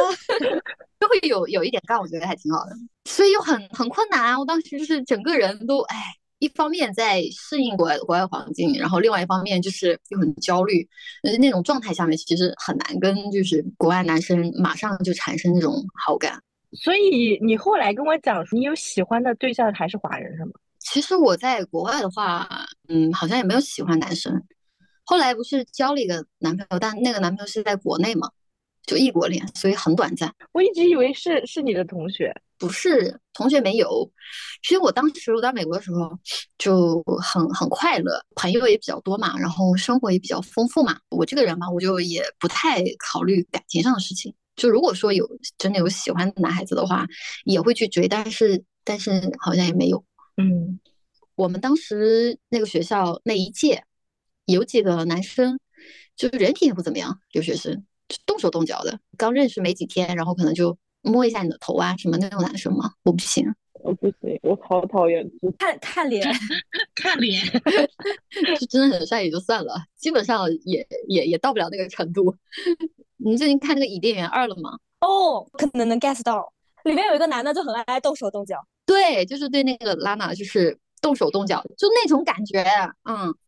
就会有有一点杠，我觉得还挺好的，所以又很很困难啊。我当时就是整个人都哎，一方面在适应国外国外环境，然后另外一方面就是又很焦虑，呃，那种状态下面其实很难跟就是国外男生马上就产生那种好感。所以你后来跟我讲，你有喜欢的对象还是华人是吗？其实我在国外的话，嗯，好像也没有喜欢男生。后来不是交了一个男朋友，但那个男朋友是在国内嘛，就异国恋，所以很短暂。我一直以为是是你的同学，不是同学没有。其实我当时我在美国的时候就很很快乐，朋友也比较多嘛，然后生活也比较丰富嘛。我这个人嘛，我就也不太考虑感情上的事情。就如果说有真的有喜欢的男孩子的话，也会去追，但是但是好像也没有。嗯，我们当时那个学校那一届有几个男生，就是人品也不怎么样，留学生就动手动脚的，刚认识没几天，然后可能就摸一下你的头啊什么那种男生嘛，我不行。我不行，我好讨厌看看脸，看脸。就真的很帅也就算了，基本上也也也到不了那个程度。你最近看那个《伊甸园二》了吗？哦，可能能 get 到，里面有一个男的就很爱动手动脚。对，就是对那个拉娜，就是动手动脚，就那种感觉。嗯，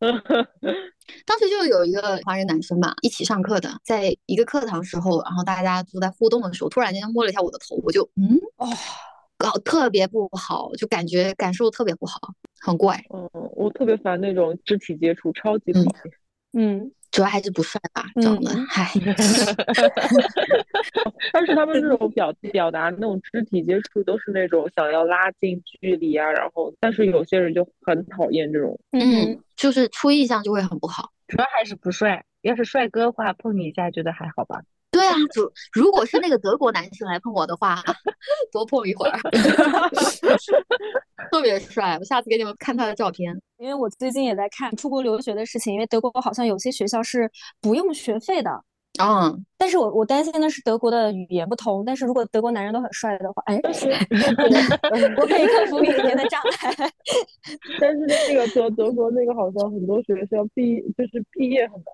当时就有一个华人男生嘛，一起上课的，在一个课堂时候，然后大家都在互动的时候，突然间摸了一下我的头，我就嗯，哦，搞特别不好，就感觉感受特别不好，很怪。嗯，我特别烦那种肢体接触，超级讨厌。嗯，主要还是不帅吧，长得，唉。但是他们这种表表达那种肢体接触，都是那种想要拉近距离啊，然后，但是有些人就很讨厌这种。嗯，就是初印象就会很不好。主要还是不帅，要是帅哥的话，碰你一下觉得还好吧。主如果是那个德国男生来碰我的话，多碰一会儿。特别帅。我下次给你们看他的照片。因为我最近也在看出国留学的事情，因为德国好像有些学校是不用学费的。嗯，但是我我担心的是德国的语言不同。但是如果德国男人都很帅的话，哎，我可以克服语言的障碍。但是那个德德国那个好像很多学校毕就是毕业很难。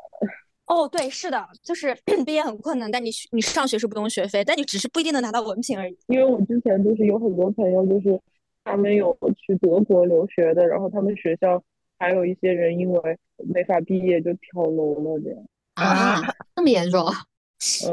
哦，对，是的，就是 毕业很困难，但你你上学是不用学费，但你只是不一定能拿到文凭而已。因为我之前就是有很多朋友，就是他们有去德国留学的，然后他们学校还有一些人因为没法毕业就跳楼了，这样啊，这么严重？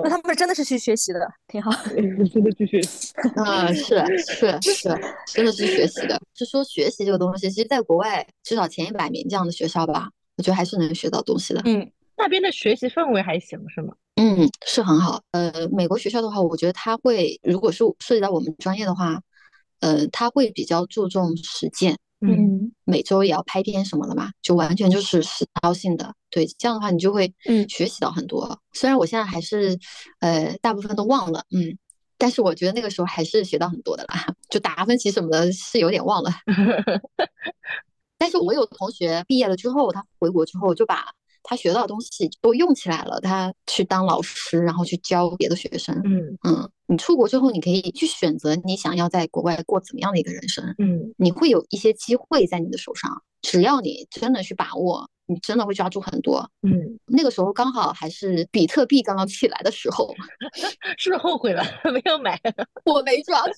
那他们真的是去学习的，挺好。真的去学习啊，是是是，真的是学习的。就说学习这个东西，其实在国外至少前一百名这样的学校吧，我觉得还是能学到东西的。嗯。那边的学习氛围还行是吗？嗯，是很好。呃，美国学校的话，我觉得他会，如果是涉及到我们专业的话，呃，他会比较注重实践。嗯，每周也要拍片什么的嘛，就完全就是实操性的。对，这样的话你就会嗯学习到很多。虽然我现在还是呃大部分都忘了，嗯，但是我觉得那个时候还是学到很多的啦。就达芬奇什么的是有点忘了。但是我有同学毕业了之后，他回国之后就把。他学到的东西都用起来了，他去当老师，然后去教别的学生。嗯嗯，你出国之后，你可以去选择你想要在国外过怎么样的一个人生。嗯，你会有一些机会在你的手上，只要你真的去把握，你真的会抓住很多。嗯，那个时候刚好还是比特币刚刚起来的时候，是不是后悔了没有买？我没抓住，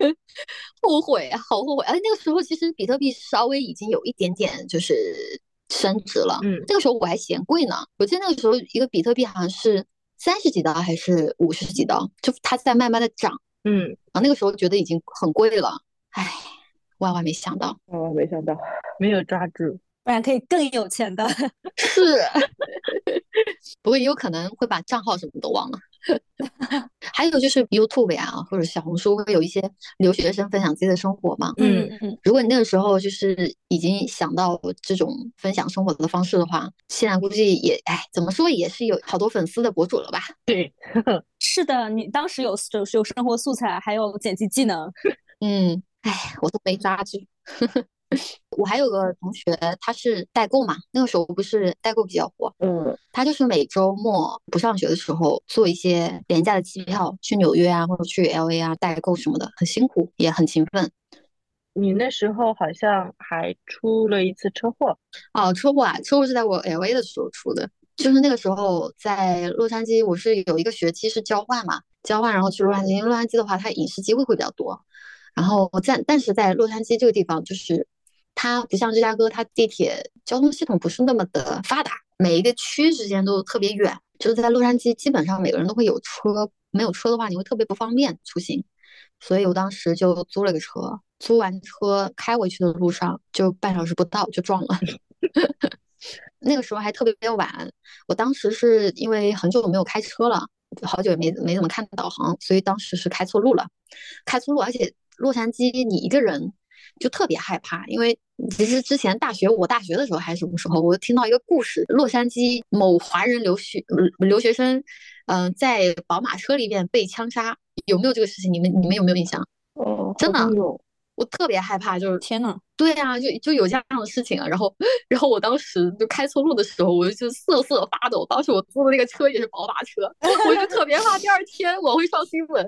后悔，好后悔。哎，那个时候其实比特币稍微已经有一点点就是。升值了，嗯，那个时候我还嫌贵呢。我记得那个时候一个比特币好像是三十几刀还是五十几刀，就它在慢慢的涨，嗯，啊，那个时候觉得已经很贵了，唉，万万没想到，万万没想到，没有抓住。不然可以更有钱的，是，不过也有可能会把账号什么都忘了。还有就是 YouTube 呀，或者小红书会有一些留学生分享自己的生活嘛。嗯嗯。如果你那个时候就是已经想到这种分享生活的方式的话，现在估计也哎，怎么说也是有好多粉丝的博主了吧？对，是的，你当时有有有生活素材，还有剪辑技能。嗯，哎，我都没抓住。我还有个同学，他是代购嘛，那个时候不是代购比较火，嗯，他就是每周末不上学的时候做一些廉价的机票去纽约啊，或者去 L A 啊代购什么的，很辛苦也很勤奋。你那时候好像还出了一次车祸哦，车祸啊，车祸是在我 L A 的时候出的，就是那个时候在洛杉矶，我是有一个学期是交换嘛，交换然后去洛杉矶，洛杉矶的话它影视机会会比较多，然后在但是在洛杉矶这个地方就是。它不像芝加哥，它地铁交通系统不是那么的发达，每一个区之间都特别远。就是在洛杉矶，基本上每个人都会有车，没有车的话，你会特别不方便出行。所以我当时就租了个车，租完车开回去的路上，就半小时不到就撞了。那个时候还特别晚，我当时是因为很久没有开车了，好久也没没怎么看导航，所以当时是开错路了，开错路，而且洛杉矶你一个人。就特别害怕，因为其实之前大学，我大学的时候还是什么时候，我听到一个故事，洛杉矶某华人留学留学生，嗯，在宝马车里面被枪杀，有没有这个事情？你们你们有没有印象？哦，真的，我特别害怕，就是天呐，对呀，就就有这样的事情啊。然后，然后我当时就开错路的时候，我就瑟瑟发抖。当时我坐的那个车也是宝马车，我就特别怕第二天我会上新闻。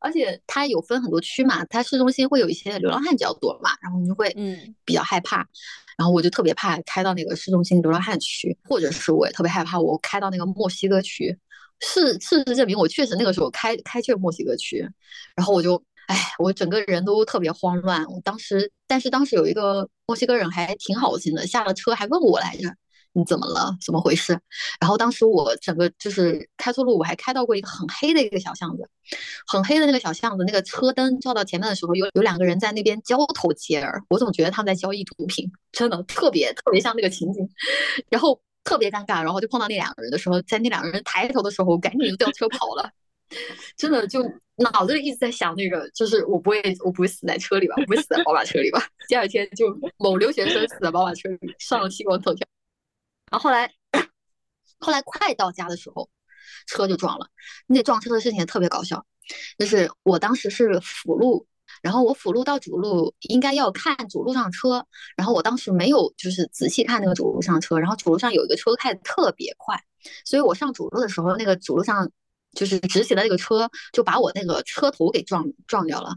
而且它有分很多区嘛，它市中心会有一些流浪汉比较多嘛，然后你就会嗯比较害怕，然后我就特别怕开到那个市中心流浪汉区，或者是我也特别害怕我开到那个墨西哥区。事事实证明，我确实那个时候开开去了墨西哥区，然后我就哎，我整个人都特别慌乱。我当时，但是当时有一个墨西哥人还挺好心的，下了车还问我来着。你怎么了？怎么回事？然后当时我整个就是开错路，我还开到过一个很黑的一个小巷子，很黑的那个小巷子，那个车灯照到前面的时候，有有两个人在那边交头接耳，我总觉得他们在交易毒品，真的特别特别像那个情景，然后特别尴尬，然后就碰到那两个人的时候，在那两个人抬头的时候，我赶紧就掉车跑了，真的就脑子里一直在想那个，就是我不会我不会死在车里吧，我不会死在宝马车里吧？第二天就某留学生死在宝马车里，上了西光头条。然后后来，后来快到家的时候，车就撞了。那撞车的事情也特别搞笑，就是我当时是辅路，然后我辅路到主路应该要看主路上车，然后我当时没有就是仔细看那个主路上车，然后主路上有一个车开的特别快，所以我上主路的时候，那个主路上就是直行的那个车就把我那个车头给撞撞掉了，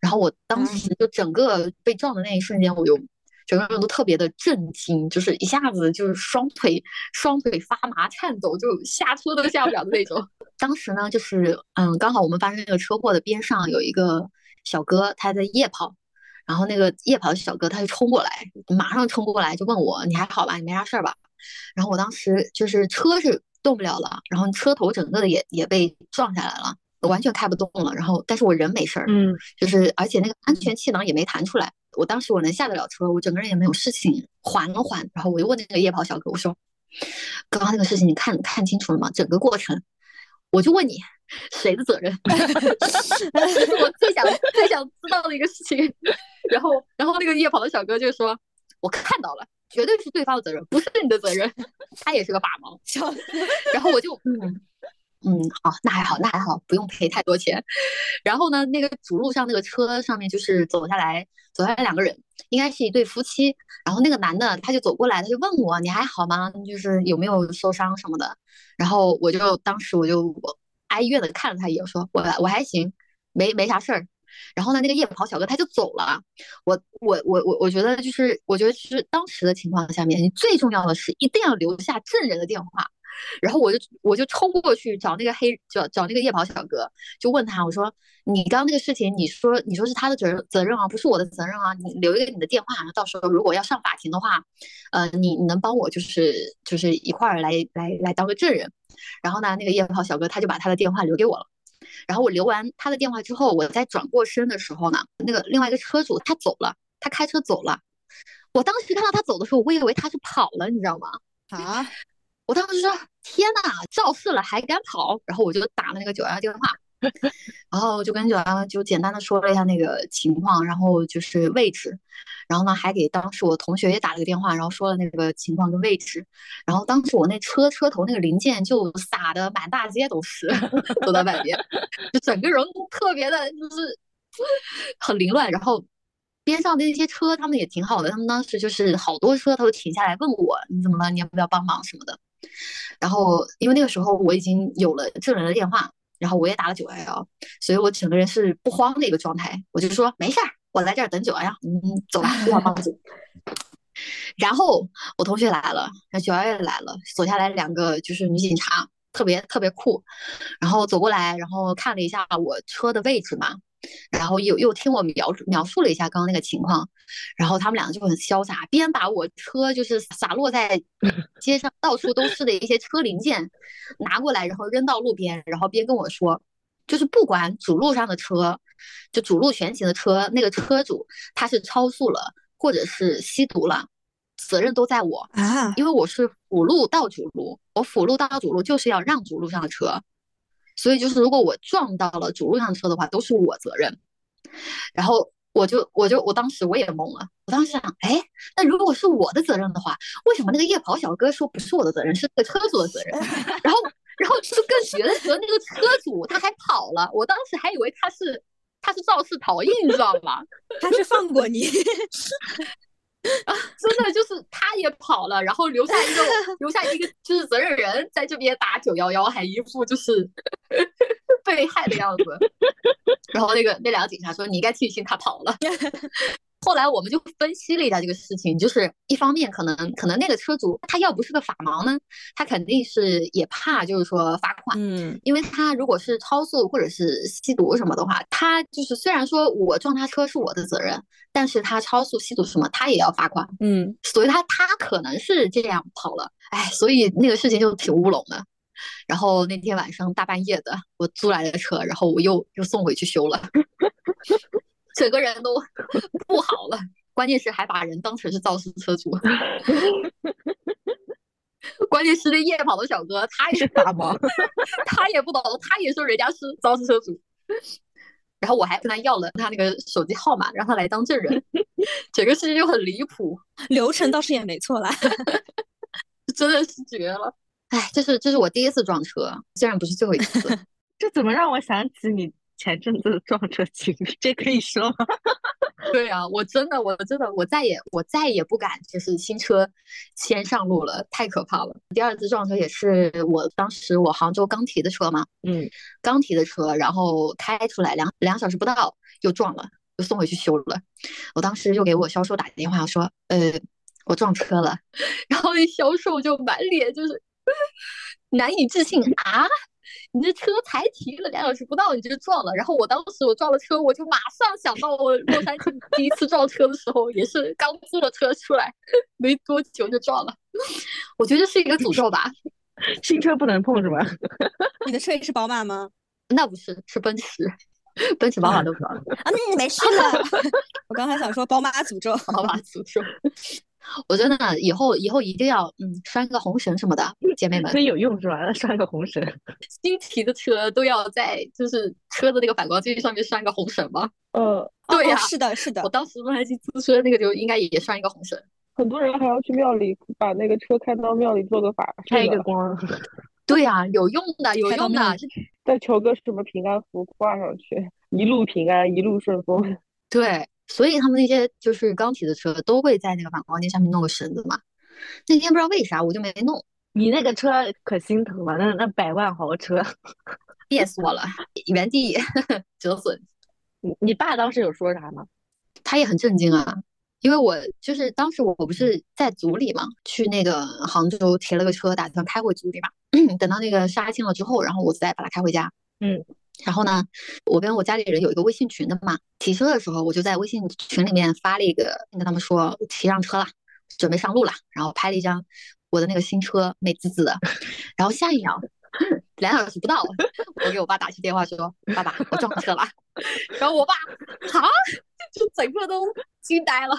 然后我当时就整个被撞的那一瞬间，我就整个人都特别的震惊，就是一下子就是双腿双腿发麻颤抖，就下车都下不了的那种。当时呢，就是嗯，刚好我们发生那个车祸的边上有一个小哥，他在夜跑，然后那个夜跑的小哥他就冲过来，马上冲过来就问我你还好吧，你没啥事儿吧？然后我当时就是车是动不了了，然后车头整个的也也被撞下来了，完全开不动了。然后但是我人没事儿，嗯，就是而且那个安全气囊也没弹出来。我当时我能下得了车，我整个人也没有事情，缓了缓，然后我就问那个夜跑小哥，我说：“刚刚那个事情你看看清楚了吗？整个过程，我就问你，谁的责任？这是我最想最想知道的一个事情。然后，然后那个夜跑的小哥就说：我看到了，绝对是对方的责任，不是你的责任。他也是个法盲。然后我就嗯。”嗯，好，那还好，那还好，不用赔太多钱。然后呢，那个主路上那个车上面就是走下来，走下来两个人，应该是一对夫妻。然后那个男的他就走过来，他就问我你还好吗？就是有没有受伤什么的。然后我就当时我就我哀怨的看了他一眼，说我我还行，没没啥事儿。然后呢，那个夜跑小哥他就走了。我我我我我觉得就是我觉得是当时的情况下面，你最重要的是一定要留下证人的电话。然后我就我就冲过去找那个黑找找那个夜跑小哥，就问他我说你刚刚那个事情你说你说是他的责任责任啊，不是我的责任啊，你留一个你的电话，到时候如果要上法庭的话，呃，你你能帮我就是就是一块儿来来来当个证人。然后呢，那个夜跑小哥他就把他的电话留给我了。然后我留完他的电话之后，我再转过身的时候呢，那个另外一个车主他走了，他开车走了。我当时看到他走的时候，我以为他是跑了，你知道吗？啊。我当时说：“天呐，肇事了还敢跑！”然后我就打了那个九幺幺电话，然后就跟九幺幺就简单的说了一下那个情况，然后就是位置，然后呢还给当时我同学也打了个电话，然后说了那个情况跟位置，然后当时我那车车头那个零件就撒的满大街都是，走到外边，就整个人特别的就是很凌乱，然后边上的那些车他们也挺好的，他们当时就是好多车都停下来问我你怎么了，你要不要帮忙什么的。然后，因为那个时候我已经有了证人的电话，然后我也打了九幺幺，所以我整个人是不慌的一个状态。我就说没事儿，我在这儿等九幺幺，嗯，走吧，不要报警。然后我同学来了，那九幺幺来了，走下来两个就是女警察，特别特别酷，然后走过来，然后看了一下我车的位置嘛。然后又又听我描述描述了一下刚刚那个情况，然后他们两个就很潇洒，边把我车就是洒落在 街上到处都是的一些车零件拿过来，然后扔到路边，然后边跟我说，就是不管主路上的车，就主路全行的车，那个车主他是超速了或者是吸毒了，责任都在我啊，因为我是辅路到主路，我辅路到主路就是要让主路上的车。所以就是，如果我撞到了主路上车的话，都是我责任。然后我就我就我当时我也懵了，我当时想，哎，那如果是我的责任的话，为什么那个夜跑小哥说不是我的责任，是那个车主的责任？然后然后就更绝的时候，那个车主他还跑了，我当时还以为他是他是肇事逃逸，你知道吗？他是放过你。啊，真的就是他也跑了，然后留下一个 留下一个就是责任人在这边打九幺幺，还一副就是 被害的样子。然后那个那两个警察说：“你应该庆幸他跑了。”后来我们就分析了一下这个事情，就是一方面可能可能那个车主他要不是个法盲呢，他肯定是也怕就是说罚款，嗯，因为他如果是超速或者是吸毒什么的话，他就是虽然说我撞他车是我的责任，但是他超速吸毒什么他也要罚款，嗯，所以他他可能是这样跑了，哎，所以那个事情就挺乌龙的。然后那天晚上大半夜的，我租来的车，然后我又又送回去修了。整个人都不好了，关键是还把人当成是肇事车主。关键是那夜跑的小哥，他也是傻吗？他也不懂，他也说人家是肇事车主。然后我还跟他要了他那个手机号码，让他来当证人。整个事情就很离谱，流程倒是也没错啦，真的是绝了。哎，这是这是我第一次撞车，虽然不是最后一次。这怎么让我想起你？前阵子撞车经历，这可以说吗？对啊，我真的，我真的，我再也我再也不敢就是新车先上路了，太可怕了。第二次撞车也是我当时我杭州刚提的车嘛，嗯，刚提的车，然后开出来两两小时不到又撞了，又送回去修了。我当时就给我销售打电话说，呃，我撞车了，然后那销售就满脸就是 难以置信啊。你这车才提了两小时不到，你就撞了。然后我当时我撞了车，我就马上想到我洛杉矶 第一次撞车的时候，也是刚租了车出来，没多久就撞了。我觉得是一个诅咒吧。新车不能碰是吧？你的车也是宝马吗？那不是，是奔驰，奔驰、宝马都撞了啊，那没事了。我刚才想说宝马诅咒，宝马诅咒。我真的以后以后一定要嗯拴个红绳什么的，姐妹们，真有用是吧？拴个红绳，新提的车都要在就是车的那个反光镜上面拴个红绳吗？嗯，对呀，是的，是的。我当时洛杉矶租车那个就应该也拴一个红绳。很多人还要去庙里把那个车开到庙里做个法，开一个光。对呀，有用的，有用的，再求个什么平安符挂上去，一路平安，一路顺风。对。所以他们那些就是刚提的车都会在那个反光镜下面弄个绳子嘛。那天不知道为啥我就没弄。你那个车可心疼了，那那百万豪车，憋死我了，原地折损。你你爸当时有说啥吗？他也很震惊啊，因为我就是当时我不是在组里嘛，去那个杭州提了个车，打算开回组里嘛。等到那个杀青了之后，然后我再把它开回家。嗯。然后呢，我跟我家里人有一个微信群的嘛，提车的时候我就在微信群里面发了一个，跟他们说提上车了，准备上路了，然后拍了一张我的那个新车，美滋滋的。然后下一秒，两小时不到，我给我爸打去电话说：“爸爸，我撞车了。”然后我爸啊，就整个都惊呆了，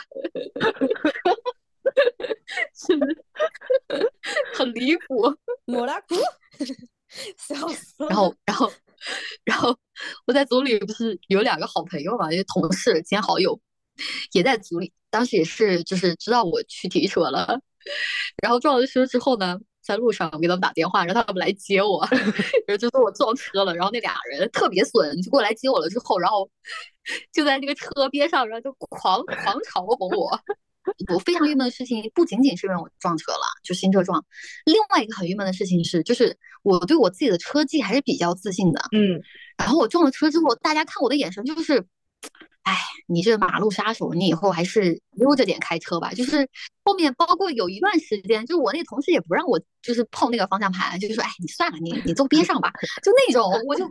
是很离谱，莫拉古，笑死了。然后，然后。然后我在组里不是有两个好朋友嘛，因为同事兼好友，也在组里。当时也是就是知道我去提车了，然后撞了车之后呢，在路上我给他们打电话，让他们来接我，然 后就说我撞车了。然后那俩人特别损，就过来接我了之后，然后就在那个车边上，然后就狂狂嘲讽我。我非常郁闷的事情不仅仅是因为我撞车了，就新车撞。另外一个很郁闷的事情是，就是我对我自己的车技还是比较自信的。嗯，然后我撞了车之后，大家看我的眼神就是，哎，你这马路杀手，你以后还是悠着点开车吧。就是后面包括有一段时间，就我那同事也不让我就是碰那个方向盘，就是说，哎，你算了，你你坐边上吧。就那种，我就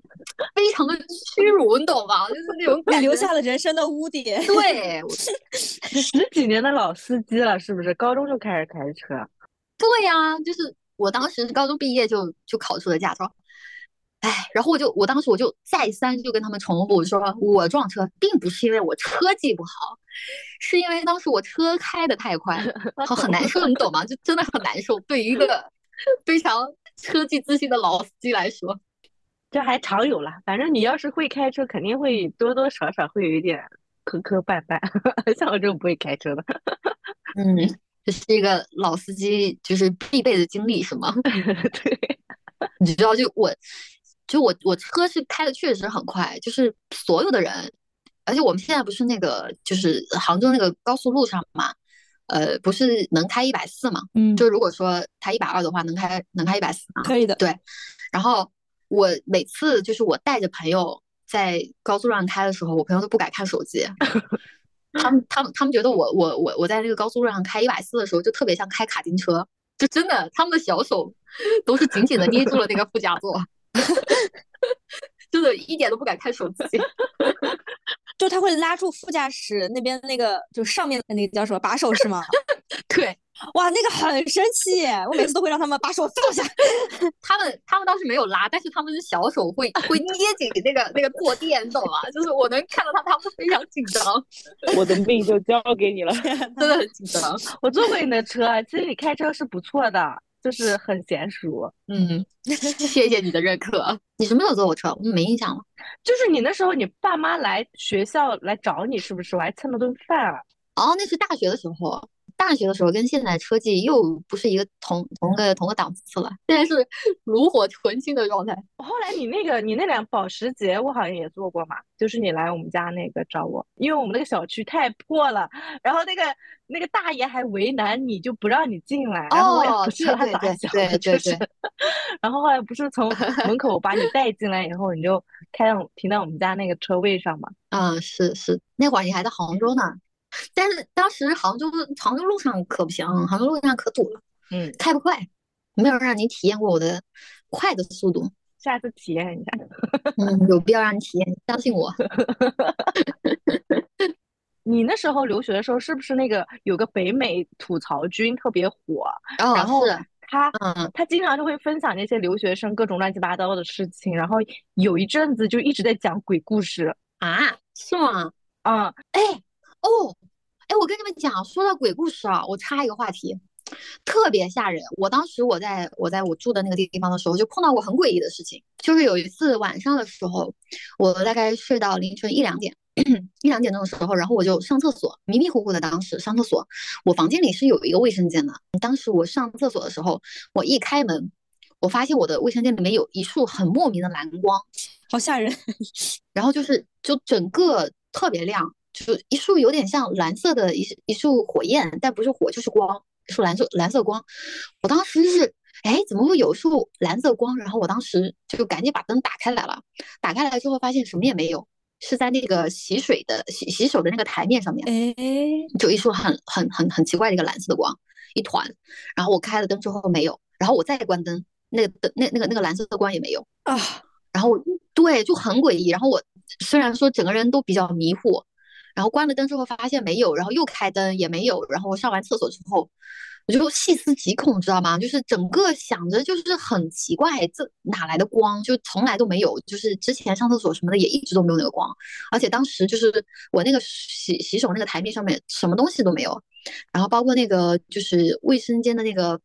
非常的屈辱，你懂吗？就是那种，你留下了人生的污点。对，十几年的老司机了，是不是？高中就开始开车？对呀，就是我当时高中毕业就就考出了驾照。哎，然后我就我当时我就再三就跟他们重复说，我撞车并不是因为我车技不好，是因为当时我车开的太快，好很难 受，你懂吗？就真的很难受。对于一个 非常车技自信的老司机来说，这还常有了。反正你要是会开车，肯定会多多少少会有一点磕磕绊绊。像我这种不会开车的，嗯，这是一个老司机就是必备的经历，是吗？对，你知道，就我。就我我车是开的确实很快，就是所有的人，而且我们现在不是那个就是杭州那个高速路上嘛，呃，不是能开一百四嘛，嗯，就如果说他一百二的话，能开能开一百四啊，可以的，对。然后我每次就是我带着朋友在高速上开的时候，我朋友都不敢看手机，他们他们他们觉得我我我我在那个高速路上开一百四的时候，就特别像开卡丁车，就真的他们的小手都是紧紧的捏住了那个副驾座。就是一点都不敢看手机，就他会拉住副驾驶那边那个，就上面的那个叫什么把手是吗？对，哇，那个很生气，我每次都会让他们把手放下。他们他们倒是没有拉，但是他们的小手会会捏紧那个那个坐垫，你懂吗？就是我能看到他，他们非常紧张。我的命就交给你了，真的很紧张。我坐过你的车，其实你开车是不错的。就是很娴熟，嗯，谢谢你的认可。你什么时候坐我车？我没印象了。就是你那时候，你爸妈来学校来找你，是不是？我还蹭了顿饭啊。哦，那是大学的时候。大学的时候跟现在车技又不是一个同同个同个档次了，现在是 炉火纯青的状态。后来你那个你那辆保时捷，我好像也坐过嘛，就是你来我们家那个找我，因为我们那个小区太破了，然后那个那个大爷还为难你，就不让你进来，然后我也不知道他咋想的，就是，然后后来不是从门口把你带进来以后，你就开到停到我们家那个车位上嘛？嗯，是是，那会儿你还在杭州呢。但是当时杭州杭州路上可不行，杭州路上可堵了，嗯，开不快，没有让你体验过我的快的速度，下次体验一下，嗯，有必要让你体验，相信我。你那时候留学的时候，是不是那个有个北美吐槽君特别火？哦，然后是他，嗯，他经常就会分享那些留学生各种乱七八糟的事情，然后有一阵子就一直在讲鬼故事啊？是吗？啊，哎，哦。哎，我跟你们讲，说到鬼故事啊，我插一个话题，特别吓人。我当时我在我在我住的那个地方的时候，就碰到过很诡异的事情。就是有一次晚上的时候，我大概睡到凌晨一两点，一两点钟的时候，然后我就上厕所，迷迷糊糊的。当时上厕所，我房间里是有一个卫生间的。当时我上厕所的时候，我一开门，我发现我的卫生间里面有一束很莫名的蓝光，好吓人。然后就是就整个特别亮。就一束有点像蓝色的一一束火焰，但不是火就是光，一束蓝色蓝色光。我当时是，哎，怎么会有束蓝色光？然后我当时就赶紧把灯打开来了。打开来之后发现什么也没有，是在那个洗水的洗洗手的那个台面上面，哎，就一束很很很很奇怪的一个蓝色的光，一团。然后我开了灯之后没有，然后我再关灯，那个灯那那个那个蓝色的光也没有啊。然后对，就很诡异。然后我虽然说整个人都比较迷糊。然后关了灯之后发现没有，然后又开灯也没有，然后我上完厕所之后，我就细思极恐，知道吗？就是整个想着就是很奇怪，这哪来的光？就从来都没有，就是之前上厕所什么的也一直都没有那个光，而且当时就是我那个洗洗手那个台面上面什么东西都没有，然后包括那个就是卫生间的那个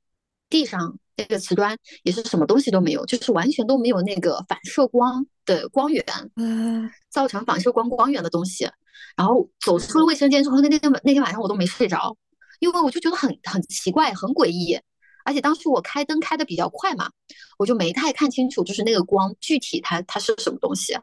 地上那个瓷砖也是什么东西都没有，就是完全都没有那个反射光的光源，嗯，造成反射光光源的东西。然后走出了卫生间之后，那天那天晚上我都没睡着，因为我就觉得很很奇怪，很诡异。而且当时我开灯开的比较快嘛，我就没太看清楚，就是那个光具体它它是什么东西。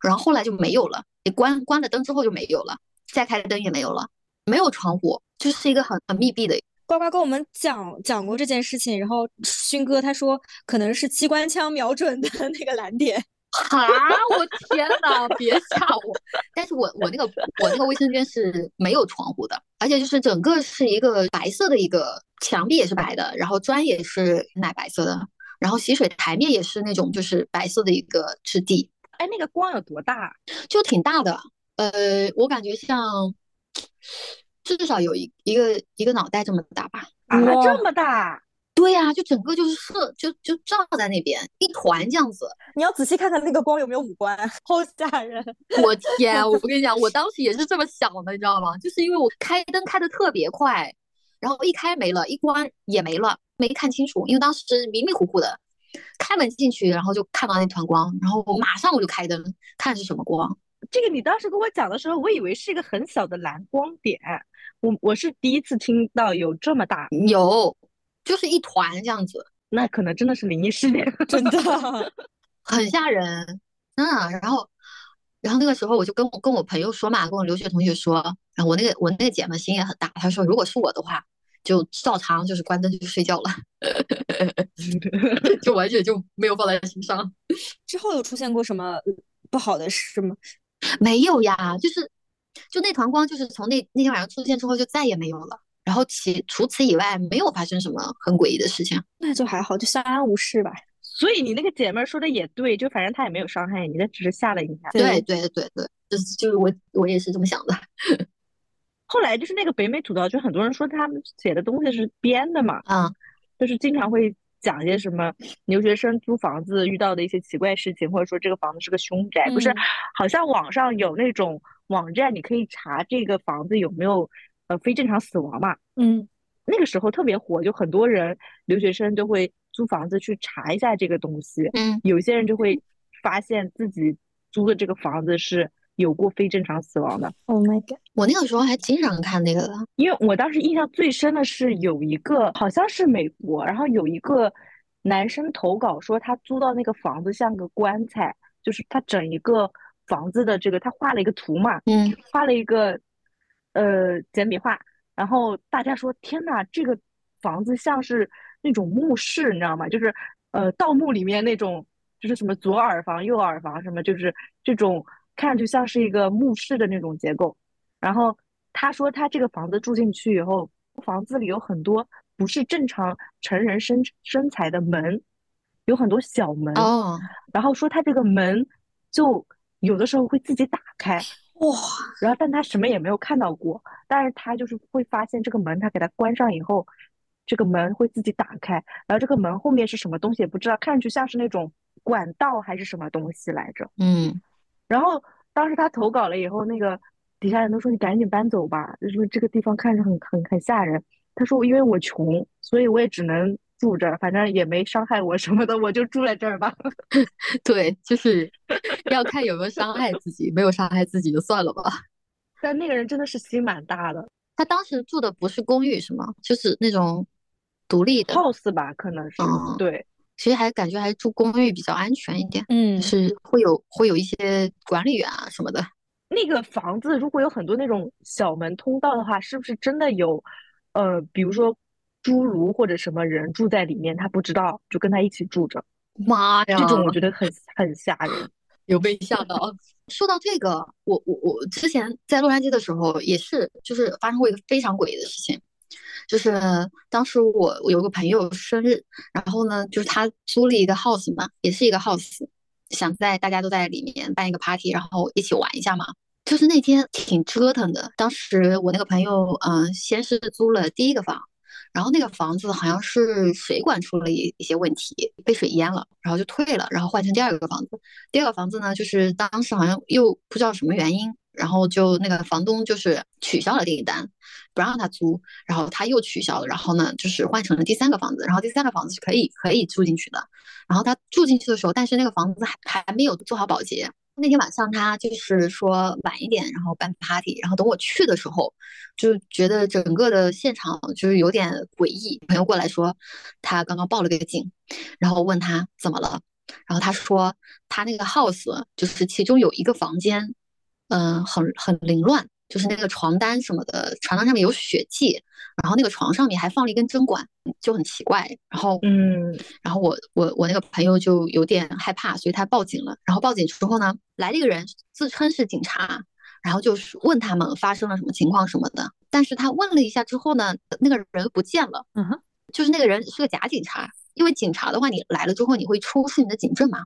然后后来就没有了，你关关了灯之后就没有了，再开灯也没有了，没有窗户，就是一个很很密闭的。呱呱跟我们讲讲过这件事情，然后勋哥他说可能是机关枪瞄准的那个蓝点。哈！我天哪，别吓我！但是我我那个我那个卫生间是没有窗户的，而且就是整个是一个白色的一个墙壁也是白的，然后砖也是奶白色的，然后洗水台面也是那种就是白色的一个质地。哎，那个光有多大？就挺大的，呃，我感觉像至少有一一个一个脑袋这么大吧？啊，这么大！对呀，就整个就是射，就就照在那边一团这样子。你要仔细看看那个光有没有五官，好吓人！我天，我跟你讲，我当时也是这么想的，你知道吗？就是因为我开灯开的特别快，然后一开没了，一关也没了，没看清楚，因为当时迷迷糊糊的。开门进去，然后就看到那团光，然后马上我就开灯看是什么光。这个你当时跟我讲的时候，我以为是一个很小的蓝光点，我我是第一次听到有这么大，有。就是一团这样子，那可能真的是灵异事件，真的很吓人。嗯，然后，然后那个时候我就跟我跟我朋友说嘛，跟我留学同学说，然后我那个我那个姐们心也很大，她说如果是我的话，就照常就是关灯就睡觉了 就完全就没有放在心上。之后有出现过什么不好的事吗？没有呀，就是就那团光，就是从那那天晚上出现之后就再也没有了。然后其除此以外没有发生什么很诡异的事情，那就还好，就相安无事吧。所以你那个姐妹说的也对，就反正她也没有伤害你，她只是吓了一下。对对对对，就是就是我我也是这么想的。后来就是那个北美土豆，就很多人说他们写的东西是编的嘛，啊，就是经常会讲一些什么留学生租房子遇到的一些奇怪事情，或者说这个房子是个凶宅，不是？好像网上有那种网站，你可以查这个房子有没有。呃，非正常死亡嘛，嗯，那个时候特别火，就很多人留学生就会租房子去查一下这个东西，嗯，有些人就会发现自己租的这个房子是有过非正常死亡的。Oh my god！我那个时候还经常看那个的，因为我当时印象最深的是有一个好像是美国，然后有一个男生投稿说他租到那个房子像个棺材，就是他整一个房子的这个他画了一个图嘛，嗯，画了一个呃简笔画，然后大家说天呐，这个房子像是那种墓室，你知道吗？就是呃盗墓里面那种，就是什么左耳房、右耳房什么，就是这种看上去像是一个墓室的那种结构。然后他说他这个房子住进去以后，房子里有很多不是正常成人身身材的门，有很多小门，哦，然后说他这个门就有的时候会自己打开。哇，然后但他什么也没有看到过，但是他就是会发现这个门，他给它关上以后，这个门会自己打开，然后这个门后面是什么东西也不知道，看上去像是那种管道还是什么东西来着。嗯，然后当时他投稿了以后，那个底下人都说你赶紧搬走吧，就说这个地方看着很很很吓人。他说因为我穷，所以我也只能住这儿，反正也没伤害我什么的，我就住在这儿吧。对，就是要看有没有伤害自己，没有伤害自己就算了吧。但那个人真的是心蛮大的他当时住的不是公寓是吗？就是那种独立的，，house 吧，可能是嗯对。其实还感觉还是住公寓比较安全一点，嗯就是会有会有一些管理员啊什么的。那个房子如果有很多那种小门通道的话，是不是真的有，呃，比如说侏儒或者什么人住在里面，他不知道，就跟他一起住着，妈呀，这种我觉得很很吓人。有被吓到。说到这个，我我我之前在洛杉矶的时候也是，就是发生过一个非常诡异的事情，就是当时我我有个朋友生日，然后呢，就是他租了一个 house 嘛，也是一个 house，想在大家都在里面办一个 party，然后一起玩一下嘛。就是那天挺折腾的，当时我那个朋友，嗯、先是租了第一个房，然后那个房子好像是水管出了一一些问题，被水淹了，然后就退了，然后换成第二个房子。第二个房子呢，就是当时好像又不知道什么原因，然后就那个房东就是取消了订单，不让他租，然后他又取消了，然后呢就是换成了第三个房子，然后第三个房子是可以可以住进去的。然后他住进去的时候，但是那个房子还还没有做好保洁。那天晚上他就是说晚一点，然后办 party，然后等我去的时候，就觉得整个的现场就是有点诡异。朋友过来说，他刚刚报了个警，然后问他怎么了，然后他说他那个 house 就是其中有一个房间，嗯、很很凌乱，就是那个床单什么的，床单上面有血迹，然后那个床上面还放了一根针管，就很奇怪。然后嗯，然后我我我那个朋友就有点害怕，所以他报警了。然后报警之后呢，来了一个人，自称是警察，然后就是问他们发生了什么情况什么的。但是他问了一下之后呢，那个人不见了。嗯哼，就是那个人是个假警察，因为警察的话，你来了之后你会出示你的警证嘛，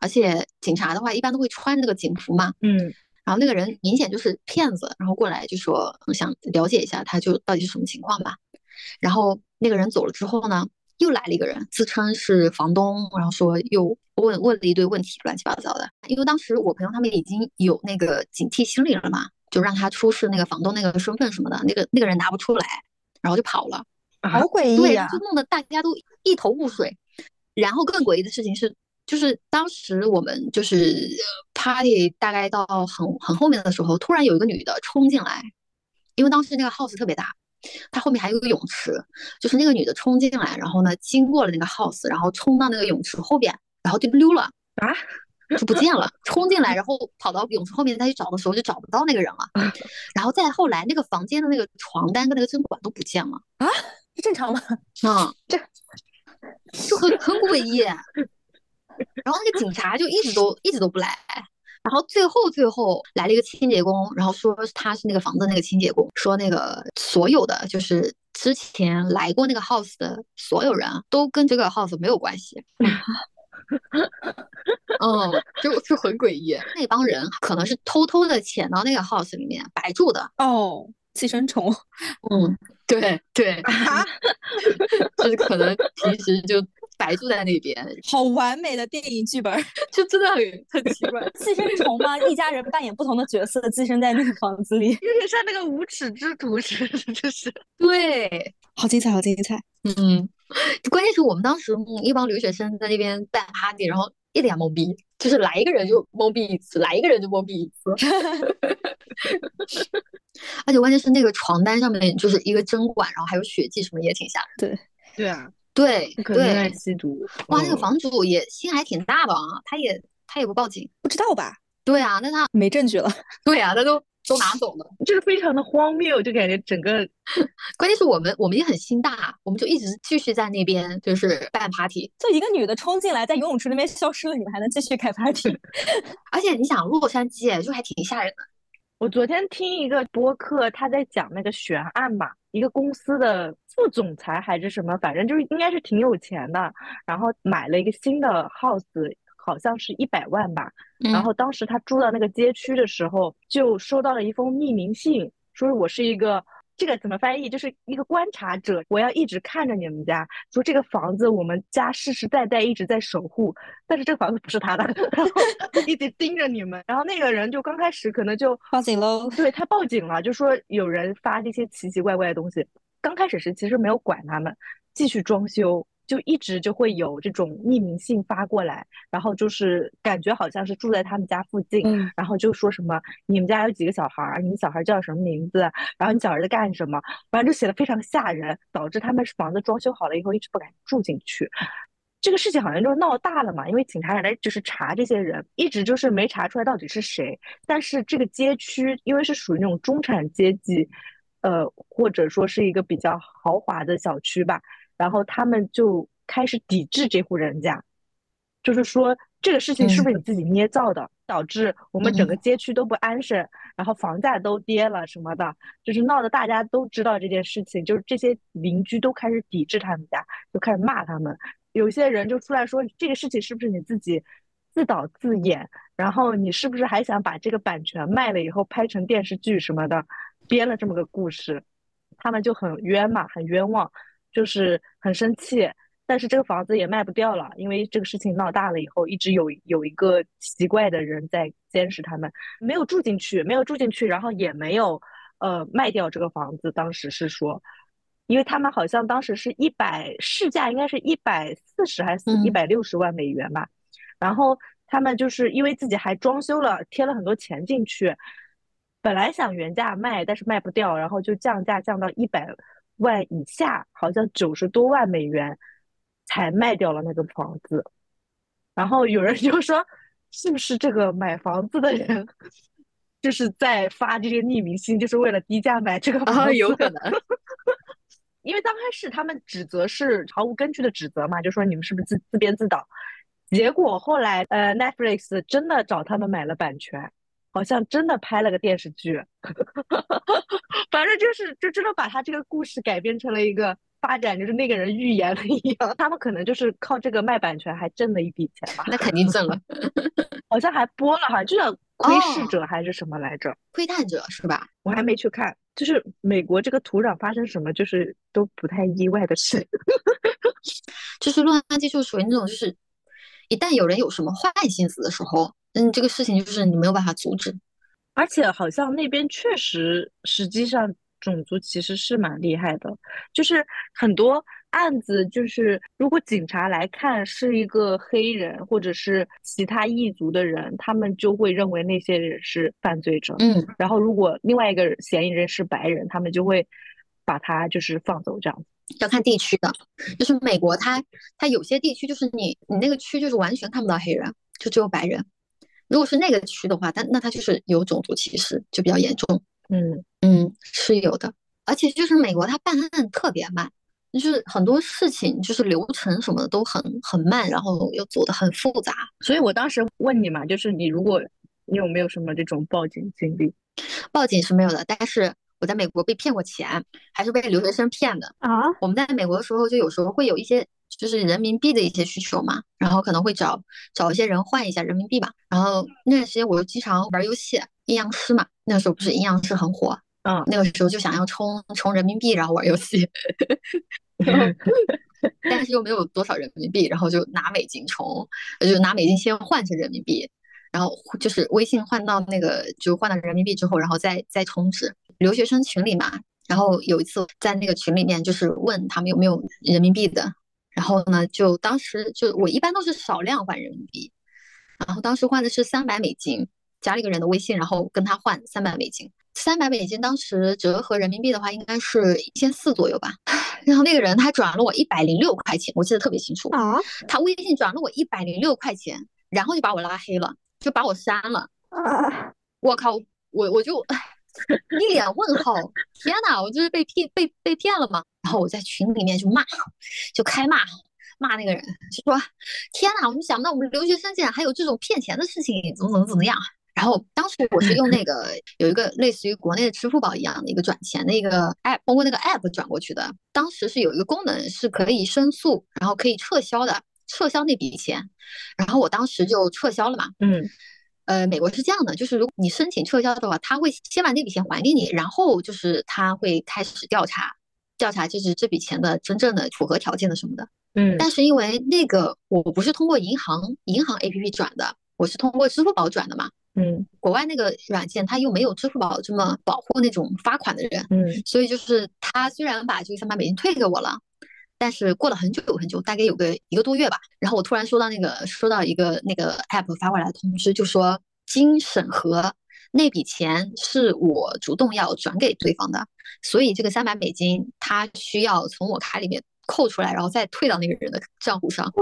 而且警察的话一般都会穿那个警服嘛。嗯，然后那个人明显就是骗子，然后过来就说想了解一下他就到底是什么情况吧。然后那个人走了之后呢，又来了一个人，自称是房东，然后说又问问了一堆问题，乱七八糟的。因为当时我朋友他们已经有那个警惕心理了嘛，就让他出示那个房东那个身份什么的，那个那个人拿不出来，然后就跑了。好诡对，异呀、就弄得大家都一头雾水。然后更诡异的事情是，就是当时我们就是呃 party 大概到很很后面的时候，突然有一个女的冲进来，因为当时那个 house 特别大，它后面还有个泳池，就是那个女的冲进来，然后呢经过了那个 house，然后冲到那个泳池后边，然后就溜了啊，就不见了，冲进来，然后跑到泳池后面再去找的时候就找不到那个人了，然后再后来那个房间的那个床单跟那个针管都不见了啊。这正常吗？啊，这就很很诡异。然后那个警察就一直都一直都不来，然后最后最后来了一个清洁工，然后说他是那个房子那个清洁工，说那个所有的就是之前来过那个 house 的所有人都跟这个 house 没有关系。嗯，就就很诡异。那帮人可能是偷偷的潜到那个 house 里面白住的。哦，寄生虫。嗯，对对，啊 就是可能平时就白住在那边，好完美的电影剧本，就真的很很奇怪。寄生虫吗？一家人扮演不同的角色，寄生在那个房子里，有点像那个无耻之徒似的，就是对，好精彩，好精彩。嗯，关键是我们当时一帮留学生在那边办 party，然后一脸懵逼，就是来一个人就懵逼一次，来一个人就懵逼一次。而且关键是那个床单上面就是一个针管，然后还有血迹，什么也挺吓人。对，对啊，对可能在对，吸毒。哇，那个嗯房主也心还挺大的啊，他也他也不报警。不知道吧？对啊，那他没证据了。对啊，他都都拿走了。就是非常的荒谬，就感觉整个关键是我们我们也很心大，我们就一直继续在那边就是办 party。就一个女的冲进来，在游泳池那边消失了，你们还能继续开 party？而且你想，洛杉矶就还挺吓人的。我昨天听一个播客，他在讲那个悬案嘛，一个公司的副总裁还是什么，反正就是应该是挺有钱的，然后买了一个新的 house，好像是一百万吧。然嗯后当时他住到那个街区的时候，就收到了一封匿名信，说我是一个。这个怎么翻译？就是一个观察者，我要一直看着你们家，说这个房子我们家世世代代一直在守护，但是这个房子不是他的，然后一直盯着你们。然后那个人就刚开始可能就报警喽！对他报警了，就说有人发这些奇奇怪怪的东西。刚开始是其实没有管他们，继续装修，就一直就会有这种匿名信发过来，然后就是感觉好像是住在他们家附近，嗯，然后就说什么你们家有几个小孩儿，你们小孩叫什么名字，然后你小孩在干什么，反正就写的非常吓人，导致他们房子装修好了以后一直不敢住进去。这个事情好像就是闹大了嘛，因为警察也来就是查这些人，一直就是没查出来到底是谁。但是这个街区因为是属于那种中产阶级，呃，或者说是一个比较豪华的小区吧，然后他们就开始抵制这户人家，就是说这个事情是不是你自己捏造的，导致我们整个街区都不安生，然后房价都跌了什么的，就是闹得大家都知道这件事情，就是这些邻居都开始抵制他们家，就开始骂他们。有些人就出来说这个事情是不是你自己自导自演，然后你是不是还想把这个版权卖了以后拍成电视剧什么的，编了这么个故事，他们就很冤嘛，很冤枉，就是很生气。但是这个房子也卖不掉了，因为这个事情闹大了以后，一直有有一个奇怪的人在监视他们，没有住进去，没有住进去，然后也没有呃卖掉这个房子。当时是说，因为他们好像当时是一百市价应该是一百四十还是一嗯百六十万美元吧，然后他们就是因为自己还装修了，贴了很多钱进去，本来想原价卖，但是卖不掉，然后就降价降到一百万以下，好像九十多万美元才卖掉了那个房子。然后有人就说，是不是这个买房子的人就是在发这些匿名信，就是为了低价买这个房啊，子？有可能。因为刚开始他们指责是毫无根据的指责嘛，就说你们是不是自自编自导。结果后来，呃，Netflix 真的找他们买了版权，好像真的拍了个电视剧。反正就是，就真的把他这个故事改编成了一个发展，就是那个人预言了一样。他们可能就是靠这个卖版权还挣了一笔钱吧，那肯定挣了。好像还播了哈，就叫《窥视哦者》还是什么来着？窥探者是吧？我还没去看。就是美国这个土壤发生什么，就是都不太意外的事。就是洛杉矶就属于那种，就是一旦有人有什么坏心思的时候，嗯，这个事情就是你没有办法阻止。而且好像那边确实，实际上种族歧视是蛮厉害的，就是很多案子，就是如果警察来看是一个黑人或者是其他异族的人，他们就会认为那些人是犯罪者。嗯，然后如果另外一个嫌疑人是白人，他们就会把他就是放走这样子。要看地区的，就是美国它它有些地区就是你你那个区就是完全看不到黑人，就只有白人。如果是那个区的话，但那它就是有种族歧视，就比较严重。嗯，嗯，是有的，而且就是美国它办案特别慢，就是很多事情就是流程什么的都很很慢，然后又走的很复杂。所以我当时问你嘛，就是你如果你有没有什么这种报警经历？报警是没有的，但是我在美国被骗过钱，还是被留学生骗的。啊，我们在美国的时候，就有时候会有一些就是人民币的一些需求嘛，然后可能会找找一些人换一下人民币吧。然后那段时间我又经常玩游戏，阴阳师嘛，那个时候不是阴阳师很火，嗯，那个时候就想要充充人民币，然后玩游戏。但是又没有多少人民币，然后就拿美金充，就拿美金先换成人民币，然后就是微信换到那个就换到人民币之后，然后再再充值。留学生群里嘛，然后有一次在那个群里面就是问他们有没有人民币的，然后呢就当时就我一般都是少量换人民币，然后当时换的是三百美金，加了一个人的微信，然后跟他换三百美金。三百美金当时折合人民币的话，应该是一千四左右吧。然后那个人他转了我一百零六块钱，我记得特别清楚啊。他微信转了我一百零六块钱，然后就把我拉黑了，就把我删了。啊！我靠！我我就一脸问号，天呐，我就是被骗被被骗了吗？然后我在群里面就骂，就开骂骂那个人，就说天呐，我们想不到我们留学生竟然还有这种骗钱的事情，怎么怎么怎么样。然后当时我是用那个有一个类似于国内的支付宝一样的一个转钱的一个 app，通过那个 app 转过去的。当时是有一个功能是可以申诉，然后可以撤销的，撤销那笔钱。然后我当时就撤销了嘛。嗯，呃，美国是这样的，就是如果你申请撤销的话，他会先把那笔钱还给你，然后就是他会开始调查，调查就是这笔钱的真正的符合条件的什么的。嗯，但是因为那个我不是通过银行银行 app 转的，我是通过支付宝转的嘛。嗯，国外那个软件它又没有支付宝这么保护那种发款的人，嗯，所以就是他虽然把这个三百美金退给我了，但是过了很久很久，大概有个一个多月吧，然后我突然收到那个收到一个那个 app 发过来的通知，就说经审核那笔钱是我主动要转给对方的，所以这个三百美金他需要从我卡里面扣出来，然后再退到那个人的账户上。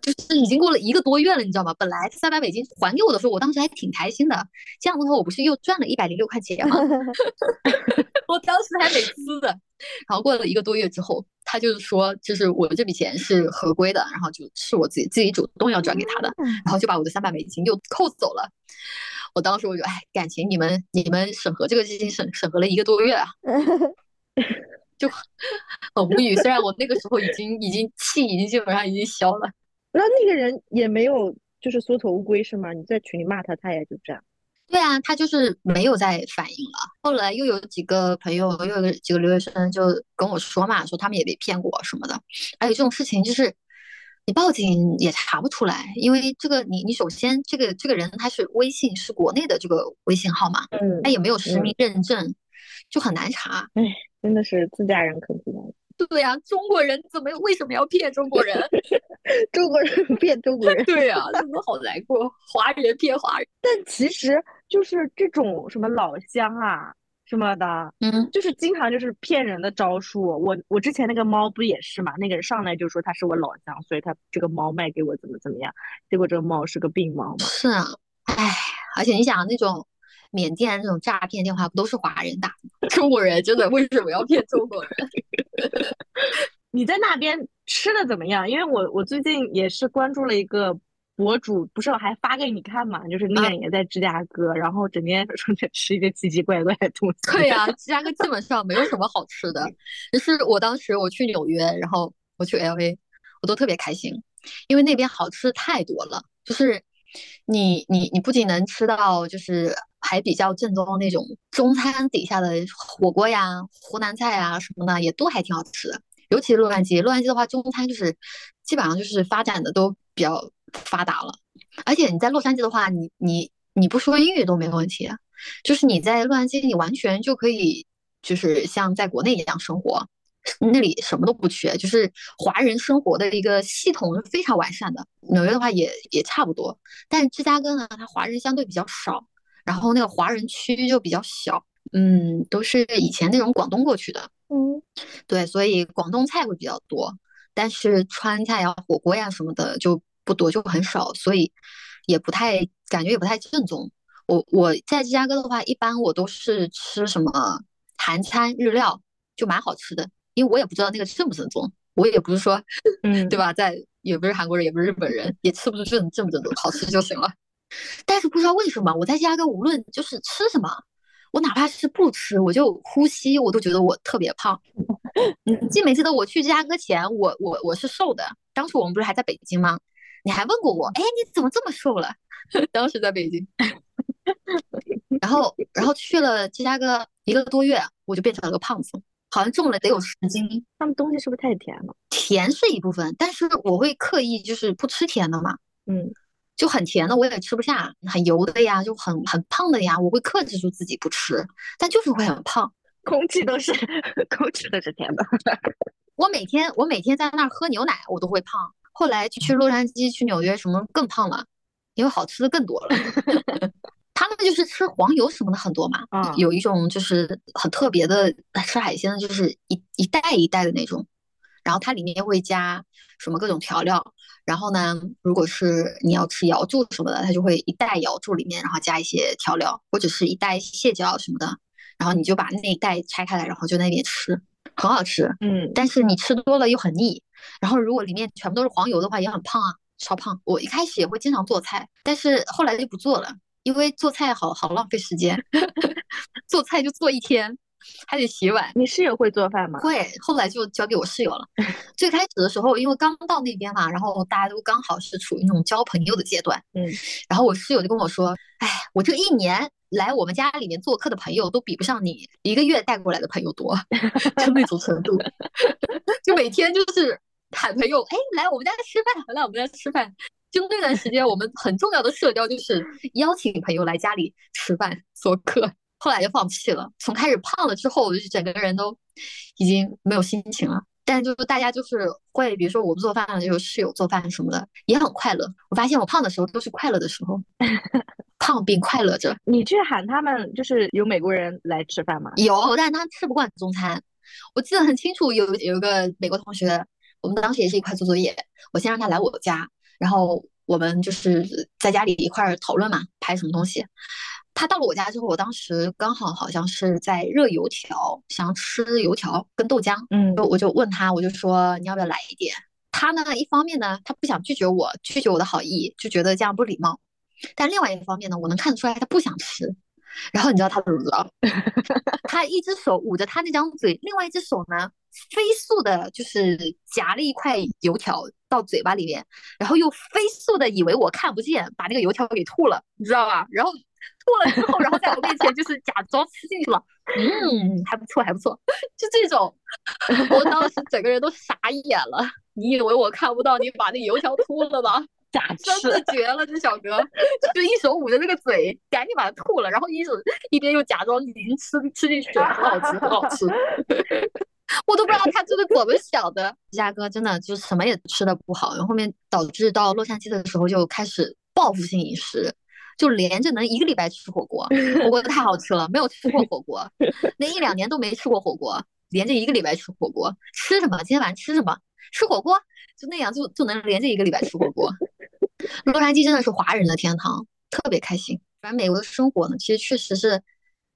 就是已经过了一个多月了，你知道吗？本来三百美金还给我的时候，我当时还挺开心的。这样的话，我不是又赚了一百零六块钱吗？我当时还美滋的。然后过了一个多月之后，他就是说，就是我的这笔钱是合规的，然后就是我自己自己主动要转给他的，然后就把我的三百美金又扣走了。我当时我就哎，感情你们你们审核这个事情审审核了一个多月啊，就很无语。虽然我那个时候已经已经气已经基本上已经消了。那那个人也没有就是缩头乌龟是吗？你在群里骂他，他也就这样。对啊，他就是没有再反应了。后来又有几个朋友，又有几个留学生就跟我说嘛，说他们也被骗过什么的。还有这种事情，就是你报警也查不出来，因为这个你你首先这个这个人他是微信是国内的这个微信号码，嗯，他也没有实名认证，就很难查。哎，真的是自家人坑自家人。对呀，中国人怎么为什么要骗中国人？中国人骗中国人？对呀，真的好难过。华人骗华人，但其实就是这种什么老乡啊什么的，嗯，就是经常就是骗人的招数。我我之前那个猫不也是嘛？那个人上来就说他是我老乡，所以他这个猫卖给我怎么怎么样，结果这个猫是个病猫嘛。是啊，唉，而且你想那种。缅甸那种诈骗电话不都是华人打的？中国人真的为什么要骗中国人？你在那边吃的怎么样？因为我我最近也是关注了一个博主，不是我还发给你看嘛？就是那也在芝加哥，然后整天 说着吃一些奇奇怪怪的东西。对呀，芝加哥基本上没有什么好吃的。就是我当时我去纽约，然后我去 LV，我都特别开心，因为那边好吃太多了。就是你你你不仅能吃到，就是。还比较正宗那种中餐底下的火锅呀、湖南菜啊什么的，也都还挺好吃的。尤其洛杉矶，洛杉矶的话，中餐就是基本上就是发展的都比较发达了。而且你在洛杉矶的话，你你你不说英语都没问题，就是你在洛杉矶，你完全就可以就是像在国内一样生活，那里什么都不缺，就是华人生活的一个系统是非常完善的。纽约的话也也差不多，但是芝加哥呢，它华人相对比较少。然后那个华人区就比较小，嗯，都是以前那种广东过去的，嗯，对，所以广东菜会比较多，但是川菜呀、火锅呀什么的就不多，就很少，所以也不太感觉也不太正宗。我我在芝加哥的话，一般我都是吃什么韩餐、日料，就蛮好吃的，因为我也不知道那个正不正宗，我也不是说，嗯，对吧？在也不是韩国人，也不是日本人，也吃不出正正不正宗，好吃就行了。但是不知道为什么，我在芝加哥无论就是吃什么，我哪怕是不吃，我就呼吸，我都觉得我特别胖。你记没记得我去芝加哥前，我我我是瘦的。当时我们不是还在北京吗？你还问过我，哎，你怎么这么瘦了？当时在北京，然后然后去了芝加哥一个多月，我就变成了个胖子。好像重了得有十斤。他们东西是不是太甜了？甜是一部分，但是我会刻意就是不吃甜的嘛，嗯，就很甜的我也吃不下，很油的呀，就很很胖的呀，我会克制住自己不吃，但就是会很胖。空气都是空气都是甜的。我每天我每天在那儿喝牛奶，我都会胖。后来去洛杉矶、去纽约什么更胖了，因为好吃的更多了。他们就是吃黄油什么的很多嘛，啊有一种就是很特别的吃海鲜的，就是一一袋一袋的那种，然后它里面会加什么各种调料，然后呢，如果是你要吃瑶柱什么的，它就会一袋瑶柱里面，然后加一些调料，或者是一袋蟹脚什么的，然后你就把那一袋拆开来，然后就在那边吃，很好吃。嗯，但是你吃多了又很腻。然后如果里面全部都是黄油的话，也很胖啊，超胖。我一开始也会经常做菜，但是后来就不做了，因为做菜好好浪费时间，做菜就做一天，还得洗碗。你室友会做饭吗？会，后来就交给我室友了。最开始的时候，因为刚到那边嘛，然后大家都刚好是处于那种交朋友的阶段，嗯，然后我室友就跟我说：“哎，我这一年来我们家里面做客的朋友都比不上你一个月带过来的朋友多，就那种程度，就每天就是喊朋友，哎，来我们家吃饭，来我们家吃饭。”就那段时间，我们很重要的社交就是邀请朋友来家里吃饭做客。后来就放弃了。从开始胖了之后，我就是整个人都已经没有心情了。但就是大家就是会，比如说我不做饭了，就是室友做饭什么的，也很快乐。我发现我胖的时候都是快乐的时候，胖并快乐着。你去喊他们，就是有美国人来吃饭吗？有，但是他吃不惯中餐。我记得很清楚，有有一个美国同学，我们当时也是一块做作业，我先让他来我家，然后我们就是在家里一块儿讨论嘛，拍什么东西。他到了我家之后，我当时刚好好像是在热油条，想吃油条跟豆浆，嗯我就问他，我就说你要不要来一点？他呢，一方面呢，他不想拒绝我，拒绝我的好意，就觉得这样不礼貌；但另外一方面呢，我能看得出来他不想吃。然后你知道他怎么着？他一只手捂着他那张嘴，另外一只手呢，飞速的就是夹了一块油条到嘴巴里面，然后又飞速的以为我看不见，把那个油条给吐了，你知道吧？然后吐了之后，然后在我面前就是假装吃进去了，嗯，还不错，还不错，就这种，我当时整个人都傻眼了。你以为我看不到你把那油条吐了吗？假真吃的绝了，这小哥就一手捂着那个嘴，赶紧把它吐了，然后一手一边又假装已经吃吃进去了，很好吃，很好吃。我都不知道他这个怎么想的。芝加哥真的就什么也吃的不好，然后后面导致到洛杉矶的时候就开始报复性饮食，就连着能一个礼拜吃火锅，火锅太好吃了，没有吃过火锅，那一两年都没吃过火锅，连着一个礼拜吃火锅，吃什么？今天晚上吃什么？吃火锅，就那样就就能连着一个礼拜吃火锅。洛杉矶真的是华人的天堂，特别开心。反正美国的生活呢，其实确实是，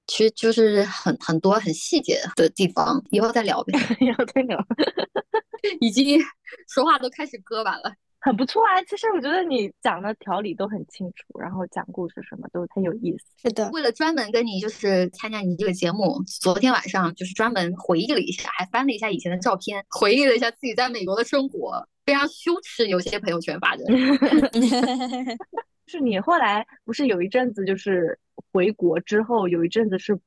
其实就是很很多很细节的地方，以后再聊呗。以后再聊，已经说话都开始割巴了。很不错啊。其实我觉得你讲的条理都很清楚，然后讲故事什么都很有意思。是的，为了专门跟你就是参加你这个节目，昨天晚上就是专门回忆了一下，还翻了一下以前的照片，回忆了一下自己在美国的生活，非常羞耻，有些朋友圈发的。是你后来不是有一阵子就是回国之后有一阵子是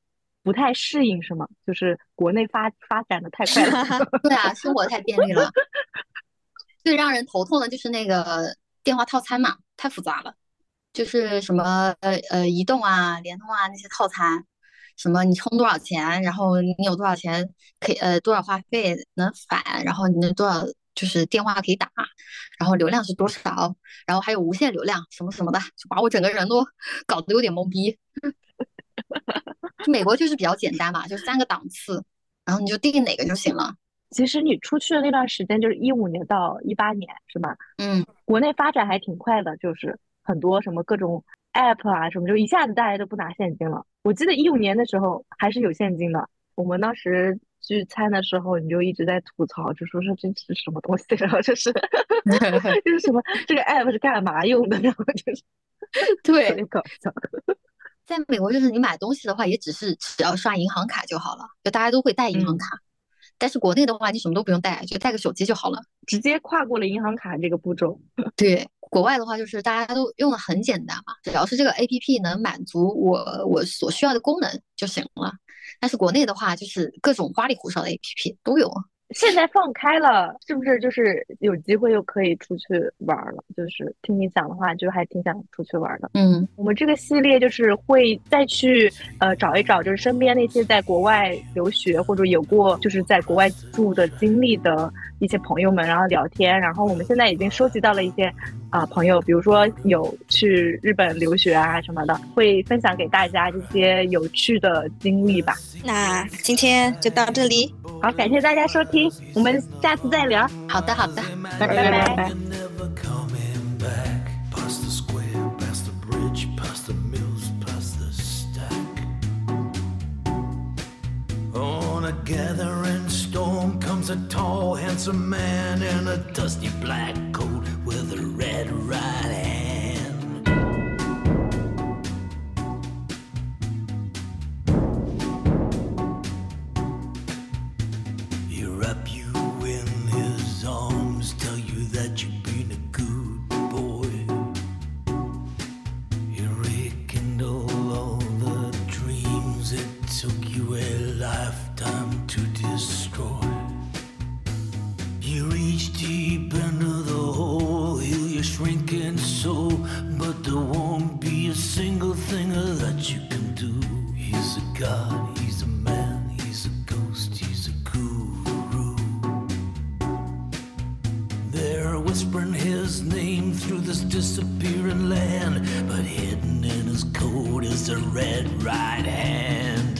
不太适应是吗？就是国内发发展的太快了。对啊，生活太便利了。最让人头痛的就是那个电话套餐嘛，太复杂了。就是什么呃呃，移动啊、联通啊那些套餐，什么你充多少钱，然后你有多少钱可以呃多少话费能返，然后你那多少就是电话可以打，然后流量是多少，然后还有无限流量什么什么的，就把我整个人都 搞得有点懵逼。美国就是比较简单嘛，就三个档次，然后你就定哪个就行了。其实你出去的那段时间就是一五年到一八年是吧？嗯，国内发展还挺快的，就是很多什么各种 app 啊什么，就一下子大家都不拿现金了。我记得一五年的时候还是有现金的，我们当时聚餐的时候你就一直在吐槽，就说说这是什么东西，然后就是 就是什么这个 app 是干嘛用的，然后就是 对，搞笑。在美国就是你买东西的话，也只是只要刷银行卡就好了，就大家都会带银行嗯卡。但是国内的话，你什么都不用带，就带个手机就好了。直接跨过了银行卡这个步骤。对，国外的话，就是大家都用的很简单嘛，只要是这个 A P P 能满足我我所需要的功能就行了。但是国内的话，就是各种花里胡哨的 A P P 都有。现在放开了，是不是就是有机会又可以出去玩了？就是听你讲的话，就还挺想出去玩的。嗯，我们这个系列就是会再去呃找一找，就是身边那些在国外留学或者有过就是在国外住的经历的一些朋友们，然后聊天。然后我们现在已经收集到了一些啊朋友，比如说有去日本留学啊什么的，会分享给大家这些有趣的经历吧。那今天就到这里。好，感谢大家收听，我们下次再聊。好的，好的，拜拜拜拜。Never coming back. Past the square, past the bridge, past the mills, past the stack. On a gathering storm comes a tall, handsome man in a dusty black coat with a red right hand. He wrap you in his arms, god, he's a man, he's a ghost, he's a guru. They're whispering his name through this disappearing land, but hidden in his coat is a red right hand.